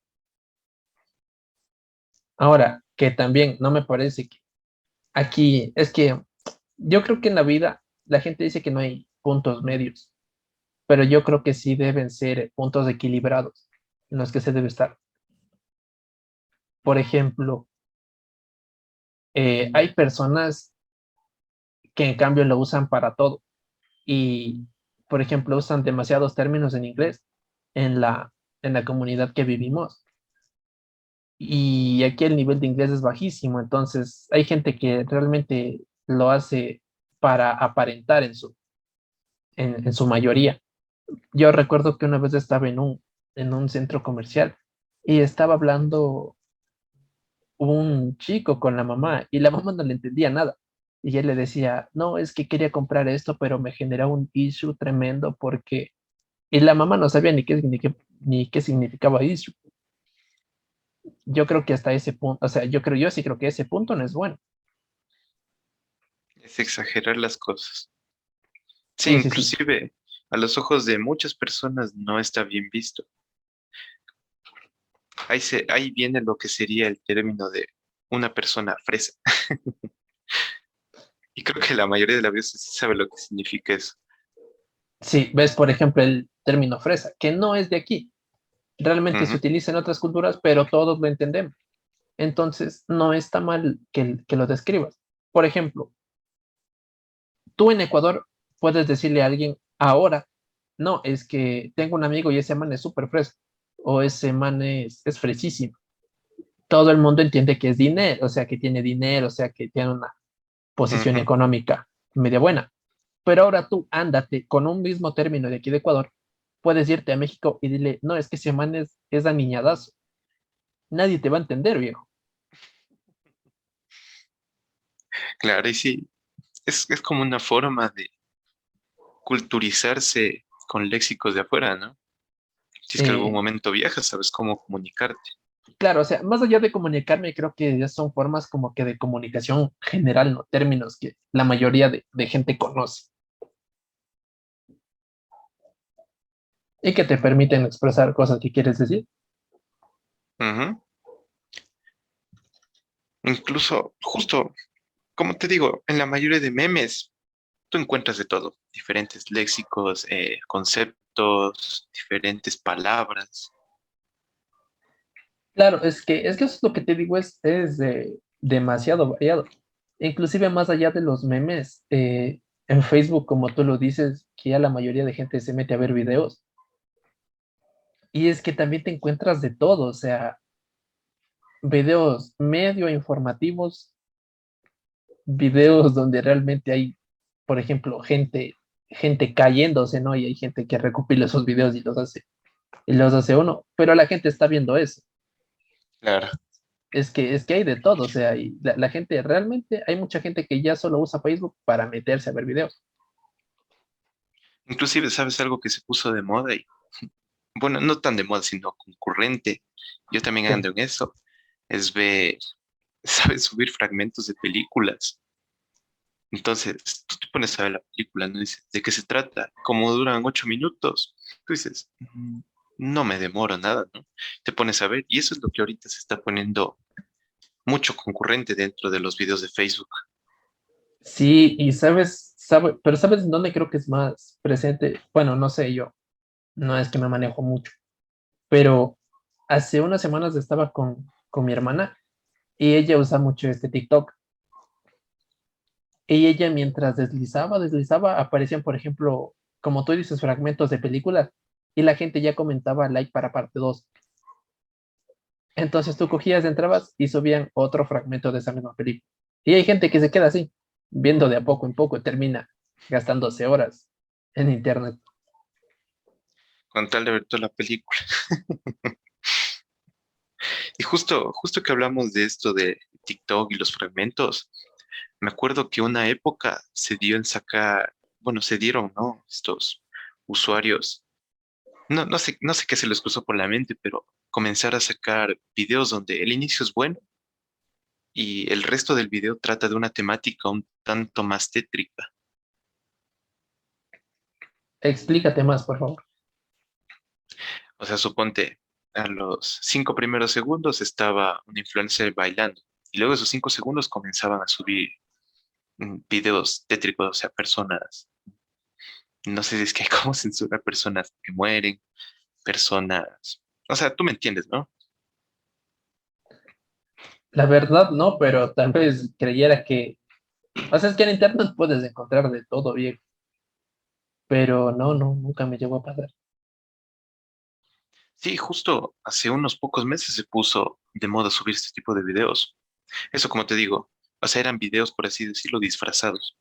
Ahora, que también no me parece que aquí, es que yo creo que en la vida la gente dice que no hay puntos medios, pero yo creo que sí deben ser puntos equilibrados en los que se debe estar. Por ejemplo, eh, hay personas que en cambio lo usan para todo y, por ejemplo, usan demasiados términos en inglés en la, en la comunidad que vivimos. Y aquí el nivel de inglés es bajísimo, entonces hay gente que realmente lo hace para aparentar en su, en, su mayoría. Yo recuerdo que una vez estaba en un, en un centro comercial y estaba hablando un chico con la mamá y la mamá no le entendía nada. Y él le decía, no, es que quería comprar esto, pero me genera un issue tremendo porque... Y la mamá no sabía ni qué, ni qué, ni qué significaba issue. Yo creo que hasta ese punto, o sea, yo creo, yo sí creo que ese punto no es bueno. Es exagerar las cosas. Sí, inclusive a los ojos de muchas personas no está bien visto. Ahí, se, ahí viene lo que sería el término de una persona fresa. <laughs> y creo que la mayoría de la veces sabe lo que significa eso. Sí, ves, por ejemplo, el término fresa, que no es de aquí. Realmente se utiliza en otras culturas, pero todos lo entendemos. Entonces, no está mal que, que lo describas. Por ejemplo, tú en Ecuador puedes decirle a alguien ahora, no, es que tengo un amigo y ese man es súper fresco, o ese man es, es fresísimo. Todo el mundo entiende que es dinero, o sea, que tiene dinero, o sea, que tiene una posición económica media buena. Pero ahora tú ándate con un mismo término de aquí de Ecuador, puedes irte a México y dile, no, es que ese man es, es aniñadazo. Nadie te va a entender, viejo. Claro, y sí, es, es como una forma de, culturizarse con léxicos de afuera, ¿no? Si es que en algún momento viajas, sabes cómo comunicarte. Claro, o sea, más allá de comunicarme, creo que ya son formas como que de comunicación general, ¿no? Términos que la mayoría de, gente conoce. Y que te permiten expresar cosas que quieres decir. Incluso, justo, como te digo, en la mayoría de memes tú encuentras de todo, diferentes léxicos, eh, conceptos, diferentes palabras. Claro, es que, es que eso es lo que te digo, es, es demasiado variado. Inclusive más allá de los memes, eh, en Facebook, como tú lo dices, que ya la mayoría de gente se mete a ver videos. Y es que también te encuentras de todo, o sea, videos medio informativos, videos donde realmente hay por ejemplo, gente, gente cayéndose, ¿no? Y hay gente que recopila esos videos y los hace, y los hace uno, pero la gente está viendo eso. Claro. Es que, es que hay de todo, o sea, y la, gente realmente, hay mucha gente que ya solo usa Facebook para meterse a ver videos. Inclusive, ¿sabes algo que se puso de moda? Y, <laughs> bueno, no tan de moda, sino concurrente. Yo también ando en eso. Es ver, <laughs> ¿sabes? Subir fragmentos de películas entonces, tú te pones a ver la película, ¿no? Dices, ¿de qué se trata? Como duran ocho minutos. Tú dices, no me demoro nada, ¿no? Te pones a ver, y eso es lo que ahorita se está poniendo mucho concurrente dentro de los videos de Facebook. Sí, y sabes, sabe, pero ¿sabes dónde creo que es más presente? Bueno, no sé yo, no es que me manejo mucho, pero hace unas semanas estaba con, con mi hermana y ella usa mucho este TikTok y ella mientras deslizaba, deslizaba, aparecían, por ejemplo, como tú dices, fragmentos de películas y la gente ya comentaba like para parte 2. Entonces tú cogías, entrabas y subían otro fragmento de esa misma película. Y hay gente que se queda así. viendo de a poco en poco, termina gastándose horas en internet. Con tal de ver toda la película. <laughs> y justo, justo que hablamos de esto de TikTok y los fragmentos, me acuerdo que una época se dio en sacar, bueno, se dieron, ¿no? Estos usuarios, no, no sé, no sé qué se les cruzó por la mente, pero comenzar a sacar videos donde el inicio es bueno y el resto del video trata de una temática un tanto más tétrica. Explícate más, por favor. O sea, suponte, a los cinco primeros segundos estaba un influencer bailando y luego esos cinco segundos comenzaban a subir mm, videos tétricos, o sea, personas, no sé si es que hay como <laughs> censura personas que mueren, personas, o sea, tú me entiendes, ¿no? La verdad no, pero tal vez creyera que, o sea, es que en internet puedes encontrar de todo, bien. Pero no, no, nunca me llegó a pasar. Sí, justo hace unos pocos meses se puso de moda subir este tipo de videos. Eso, como te digo, o sea, eran videos, por así decirlo, disfrazados.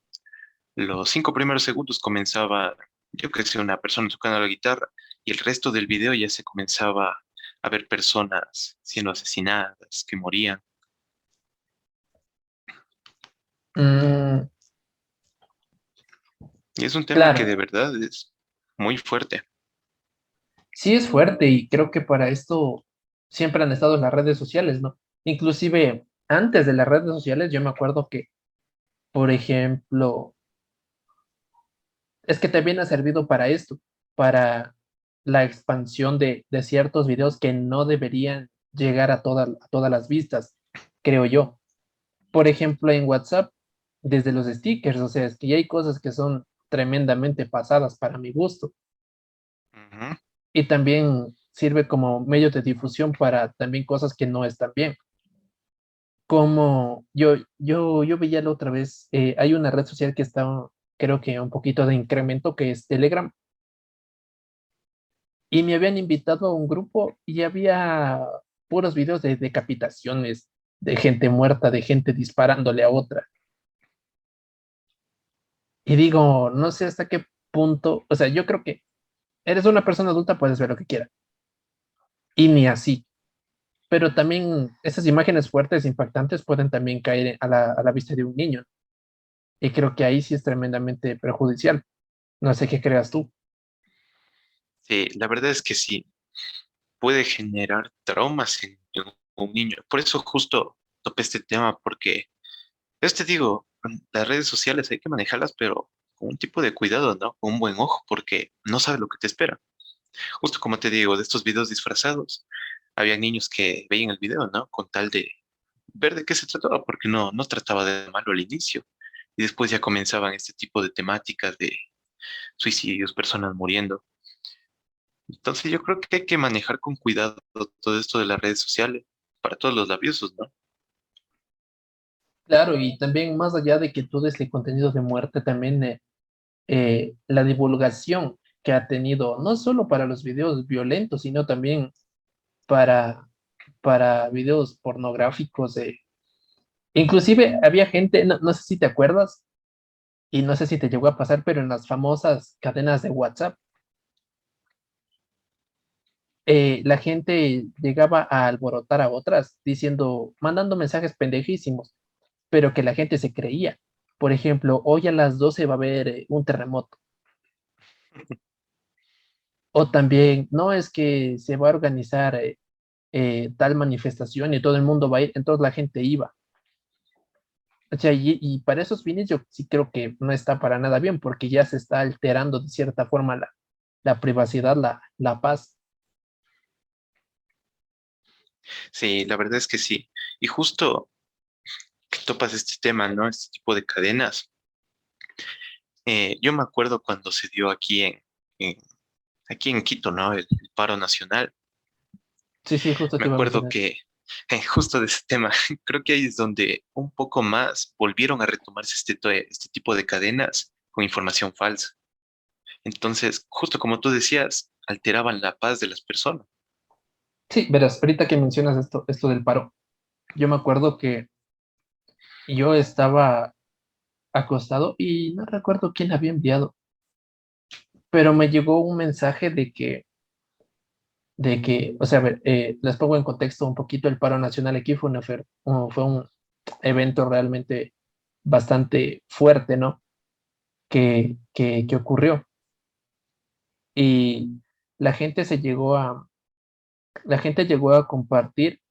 Los cinco primeros segundos comenzaba, yo que sé, una persona tocando la guitarra y el resto del video ya se comenzaba a ver personas siendo asesinadas, que morían. Mm. Y es un tema que de verdad es muy fuerte. Sí, es fuerte y creo que para esto siempre han estado en las redes sociales, ¿no? Inclusive antes de las redes sociales yo me acuerdo que, por ejemplo, es que también ha servido para esto, para la expansión de, ciertos videos que no deberían llegar a, a todas las vistas, creo yo. Por ejemplo, en WhatsApp, desde los stickers, o sea, es que ya hay cosas que son tremendamente pasadas para mi gusto. Y también sirve como medio de difusión para también cosas que no están bien. Como yo, yo, yo veía la otra vez, eh, hay una red social que está, creo que un poquito de incremento, que es Telegram. Y me habían invitado a un grupo y había puros videos de decapitaciones, de gente muerta, de gente disparándole a otra. Y digo, no sé hasta qué punto, o sea, yo creo que eres una persona adulta, puedes ver lo que quieras. Y ni así. Pero también esas imágenes fuertes, impactantes, pueden también caer a la, a la vista de un niño. Y creo que ahí sí es tremendamente perjudicial. No sé qué creas tú. Sí, la verdad es que sí. Puede generar traumas en un niño. Por eso justo topé este tema, porque, este digo, las redes sociales hay que manejarlas, pero con un tipo de cuidado, ¿no? Con un buen ojo, porque no sabes lo que te espera. Justo como te digo, de estos videos disfrazados, había niños que veían el video, ¿no? Con tal de ver de qué se trataba, porque no, no trataba de malo al inicio. Y después ya comenzaban este tipo de temáticas de suicidios, personas muriendo. Entonces yo creo que hay que manejar con cuidado todo esto de las redes sociales para todos los labiosos, ¿no? Claro, y también más allá de que todo este contenido de muerte, también eh, eh, la divulgación que ha tenido, no solo para los videos violentos, sino también para, para videos pornográficos. Inclusive había gente, no, sé si te acuerdas, y no sé si te llegó a pasar, pero en las famosas cadenas de WhatsApp, eh, la gente llegaba a alborotar a otras diciendo, mandando mensajes pendejísimos pero que la gente se creía. Por ejemplo, hoy a las 12 va a haber eh, un terremoto. O también, no es que se va a organizar eh, tal manifestación y todo el mundo va a ir, entonces la gente iba. O sea, y, para esos fines yo sí creo que no está para nada bien, porque ya se está alterando de cierta forma la, la privacidad, la, la paz. Sí, la verdad es que sí. Y justo topas este tema, ¿no? Este tipo de cadenas. Eh, yo me acuerdo cuando se dio aquí en, aquí en Quito, ¿no? El, paro nacional. Sí, sí, justo. Me acuerdo que <laughs> justo de ese tema, <laughs> creo que ahí es donde un poco más volvieron a retomarse este, este tipo de cadenas con información falsa. Entonces, justo como tú decías, alteraban la paz de las personas. Sí, verás, ahorita que mencionas esto, esto del paro, yo me acuerdo que yo estaba acostado y no recuerdo quién había enviado, pero me llegó un mensaje de que, de que, o sea, a ver, eh, les pongo en contexto un poquito, el paro nacional aquí fue, una, fue un evento realmente bastante fuerte, ¿no? Que, que, que ocurrió. Y la gente se llegó a, la gente llegó a compartir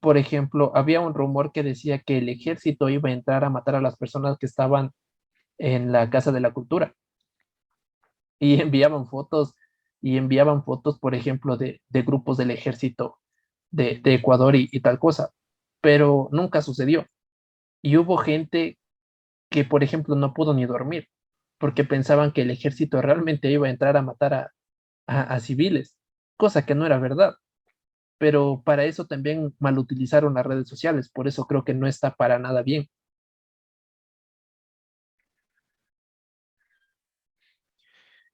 por ejemplo, había un rumor que decía que el ejército iba a entrar a matar a las personas que estaban en la Casa de la Cultura. Y <laughs> enviaban fotos, y enviaban fotos, por ejemplo, de, grupos del ejército de, Ecuador y, y, tal cosa. Pero nunca sucedió. Y hubo gente que, por ejemplo, no pudo ni dormir, porque pensaban que el ejército realmente iba a entrar a matar a, a civiles, cosa que no era verdad pero para eso también malutilizaron las redes sociales, por eso creo que no está para nada bien.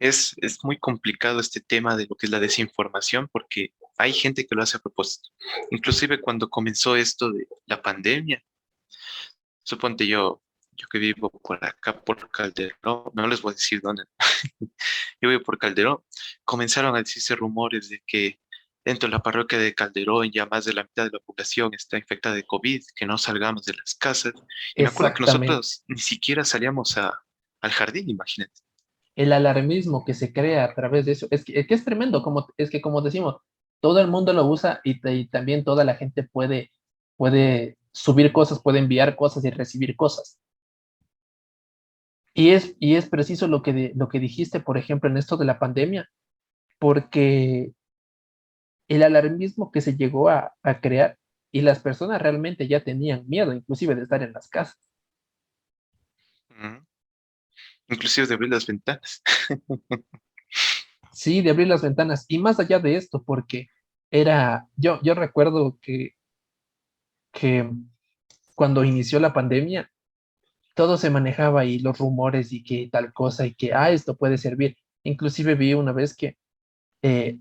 Es, es muy complicado este tema de lo que es la desinformación porque hay gente que lo hace a propósito. Inclusive cuando comenzó esto de la pandemia, suponte yo, yo que vivo por acá, por Calderón, no les voy a decir dónde, <laughs> yo vivo por Calderón, comenzaron a decirse rumores de que dentro de la parroquia de Calderón ya más de la mitad de la población está infectada de COVID, que no salgamos de las casas. Y me acuerdo que nosotros ni siquiera salíamos a, al jardín, imagínate. El alarmismo que se crea a través de eso, es que, es, tremendo, como, es que como decimos, todo el mundo lo usa y, también toda la gente puede, puede subir cosas, puede enviar cosas y recibir cosas. Y es, y es preciso lo que, lo que dijiste, por ejemplo, en esto de la pandemia, porque el alarmismo que se llegó a, crear y las personas realmente ya tenían miedo, inclusive de estar en las casas. Inclusive de abrir las ventanas. <laughs> sí, de abrir las ventanas. Y más allá de esto, porque era, yo, yo recuerdo que, que cuando inició la pandemia, todo se manejaba y los rumores y que tal cosa y que, ah, esto puede servir. Inclusive vi una vez que eh,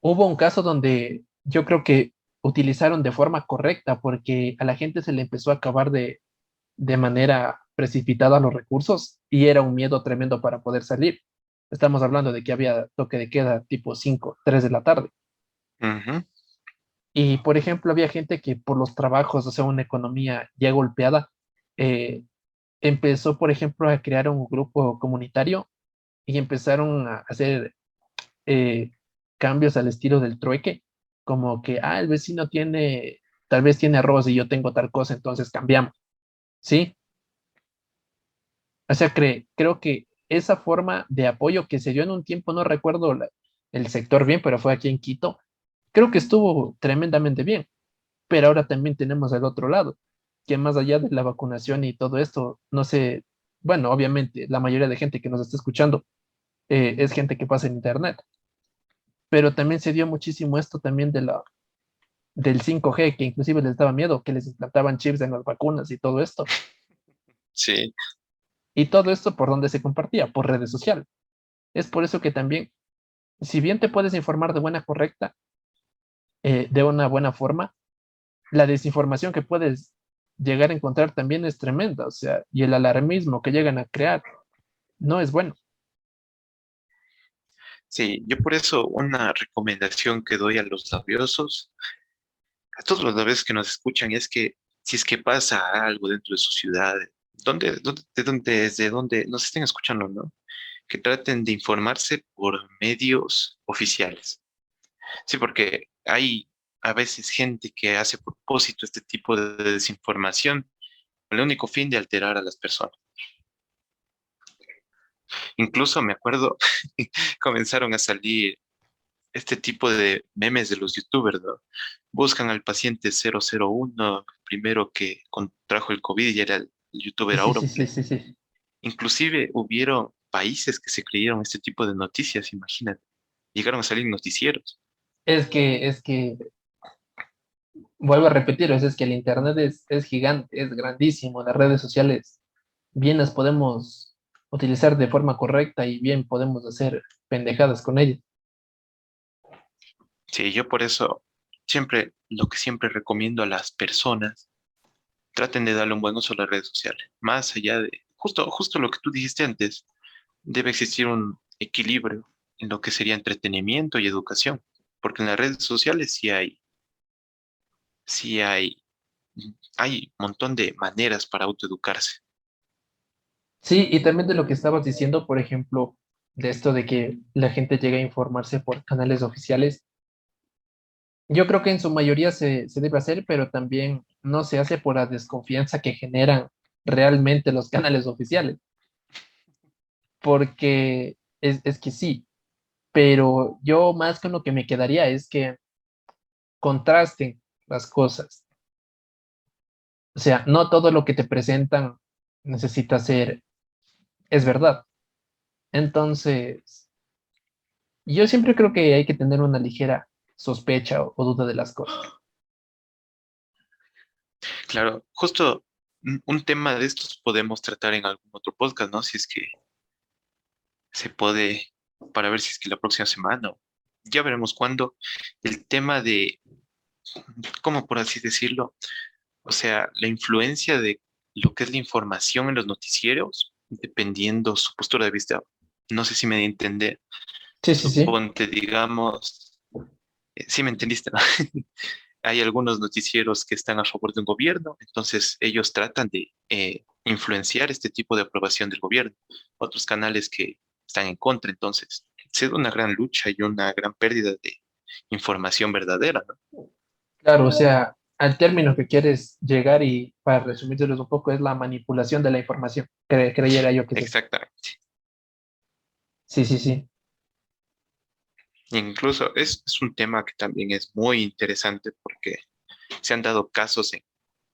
hubo un caso donde yo creo que utilizaron de forma correcta porque a la gente se le empezó a acabar de, de manera precipitada los recursos y era un miedo tremendo para poder salir. Estamos hablando de que había toque de queda tipo 5, 3 de la tarde. Y, por ejemplo, había gente que por los trabajos, o sea, una economía ya golpeada, eh, empezó, por ejemplo, a crear un grupo comunitario y empezaron a hacer eh, cambios al estilo del trueque, como que, ah, el vecino tiene, tal vez tiene arroz y yo tengo tal cosa, entonces cambiamos, ¿sí? O sea, creo que esa forma de apoyo que se dio en un tiempo, no recuerdo el sector bien, pero fue aquí en Quito, creo que estuvo tremendamente bien. Pero ahora también tenemos el otro lado, que más allá de la vacunación y todo esto, no sé, bueno, obviamente la mayoría de gente que nos está escuchando eh, es gente que pasa en Internet pero también se dio muchísimo esto también de la, del 5G, que inclusive les daba miedo, que les implantaban chips en las vacunas y todo esto. Sí. Y todo esto por donde se compartía, por redes sociales. Es por eso que también, si bien te puedes informar de buena correcta, eh, de una buena forma, la desinformación que puedes llegar a encontrar también es tremenda, o sea, y el alarmismo que llegan a crear no es bueno. Sí, yo por eso una recomendación que doy a los labiosos, a todos los labios que nos escuchan, es que si es que pasa algo dentro de su ciudad, donde, de donde, desde donde nos estén escuchando, ¿no? Que traten de informarse por medios oficiales. Sí, porque hay a veces gente que hace propósito este tipo de desinformación con el único fin de alterar a las personas. Incluso me acuerdo, <laughs> comenzaron a salir este tipo de memes de los youtubers. Buscan al paciente 001, primero que contrajo el COVID y era el youtuber ahora. Sí, sí, sí, Inclusive hubieron países que se creyeron este tipo de noticias, imagínate. Llegaron a salir noticieros. Es que, es que, vuelvo a repetir, es que el Internet es, es gigante, es grandísimo, las redes sociales bien las podemos utilizar de forma correcta y bien podemos hacer pendejadas con ella. Sí, yo por eso siempre, lo que siempre recomiendo a las personas traten de darle un buen uso a las redes sociales. Más allá de, justo, justo lo que tú dijiste antes, debe existir un equilibrio en lo que sería entretenimiento y educación, porque en las redes sociales sí hay, sí hay, hay un montón de maneras para autoeducarse. Sí, y también de lo que estabas diciendo, por ejemplo, de esto de que la gente llega a informarse por canales oficiales. Yo creo que en su mayoría se, se debe hacer, pero también no se hace por la desconfianza que generan realmente los canales oficiales. Porque es, es que sí, pero yo más que lo que me quedaría es que contrasten las cosas. O sea, no todo lo que te presentan necesita ser, es verdad. Entonces, yo siempre creo que hay que tener una ligera sospecha o, duda de las cosas. Claro, justo un tema de estos podemos tratar en algún otro podcast, ¿no? Si es que se puede, para ver si es que la próxima semana, ya veremos cuándo, el tema de, ¿cómo por así decirlo? O sea, la influencia de lo que es la información en los noticieros, dependiendo su postura de vista no sé si me di a entender. Sí, sí, sí. Suponte, digamos, sí me entendiste, ¿no? <laughs> Hay algunos noticieros que están a favor de un gobierno, entonces ellos tratan de eh, influenciar este tipo de aprobación del gobierno. Otros canales que están en contra, entonces da una gran lucha y una gran pérdida de información verdadera, ¿no? Claro, o sea, al término que quieres llegar y para resumírselos un poco es la manipulación de la información, creyera yo que Exactamente. Sí, sí, sí. Incluso es, es un tema que también es muy interesante porque se han dado casos en,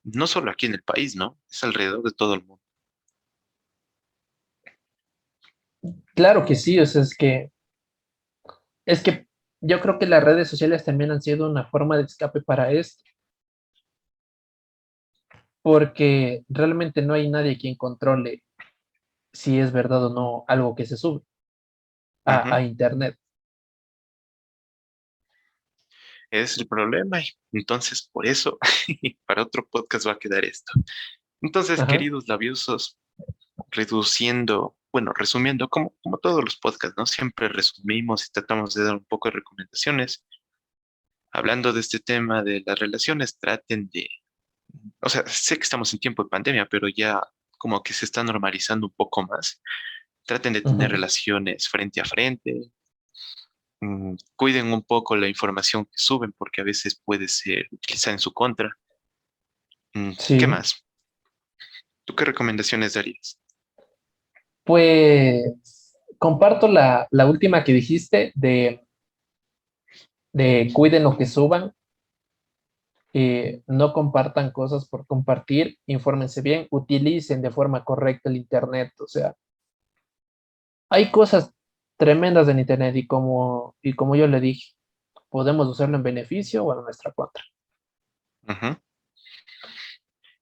no solo aquí en el país, ¿no? Es alrededor de todo el mundo. Claro que sí, o sea, es que es que yo creo que las redes sociales también han sido una forma de escape para esto. Porque realmente no hay nadie quien controle si es verdad o no algo que se sube a, Internet. Es el problema y entonces por eso <laughs> para otro podcast va a quedar esto. Entonces, queridos labiosos, reduciendo, bueno, resumiendo, como, como todos los podcasts, ¿no? Siempre resumimos y tratamos de dar un poco de recomendaciones. Hablando de este tema de las relaciones, traten de, o sea, sé que estamos en tiempo de pandemia, pero ya como que se está normalizando un poco más. Traten de tener relaciones frente a frente. Mm, cuiden un poco la información que suben porque a veces puede ser utilizada en su contra. Mm, ¿Qué más? ¿Tú qué recomendaciones darías? Pues comparto la, última que dijiste de, de cuiden lo que suban. Eh, no compartan cosas por compartir, infórmense bien, utilicen de forma correcta el Internet, o sea, hay cosas tremendas en Internet y como, y como yo le dije, podemos usarlo en beneficio o en nuestra contra.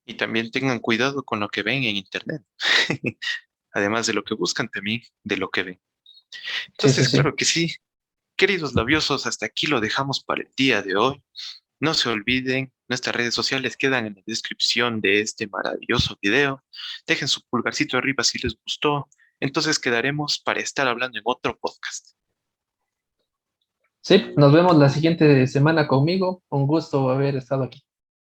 Y también tengan cuidado con lo que ven en Internet. <laughs> Además de lo que buscan, también de lo que ven. Entonces, claro que sí. Queridos labiosos, hasta aquí lo dejamos para el día de hoy. No se olviden, nuestras redes sociales quedan en la descripción de este maravilloso video. Dejen su pulgarcito arriba si les gustó. Entonces quedaremos para estar hablando en otro podcast. Sí, nos vemos la siguiente semana conmigo. Un gusto haber estado aquí.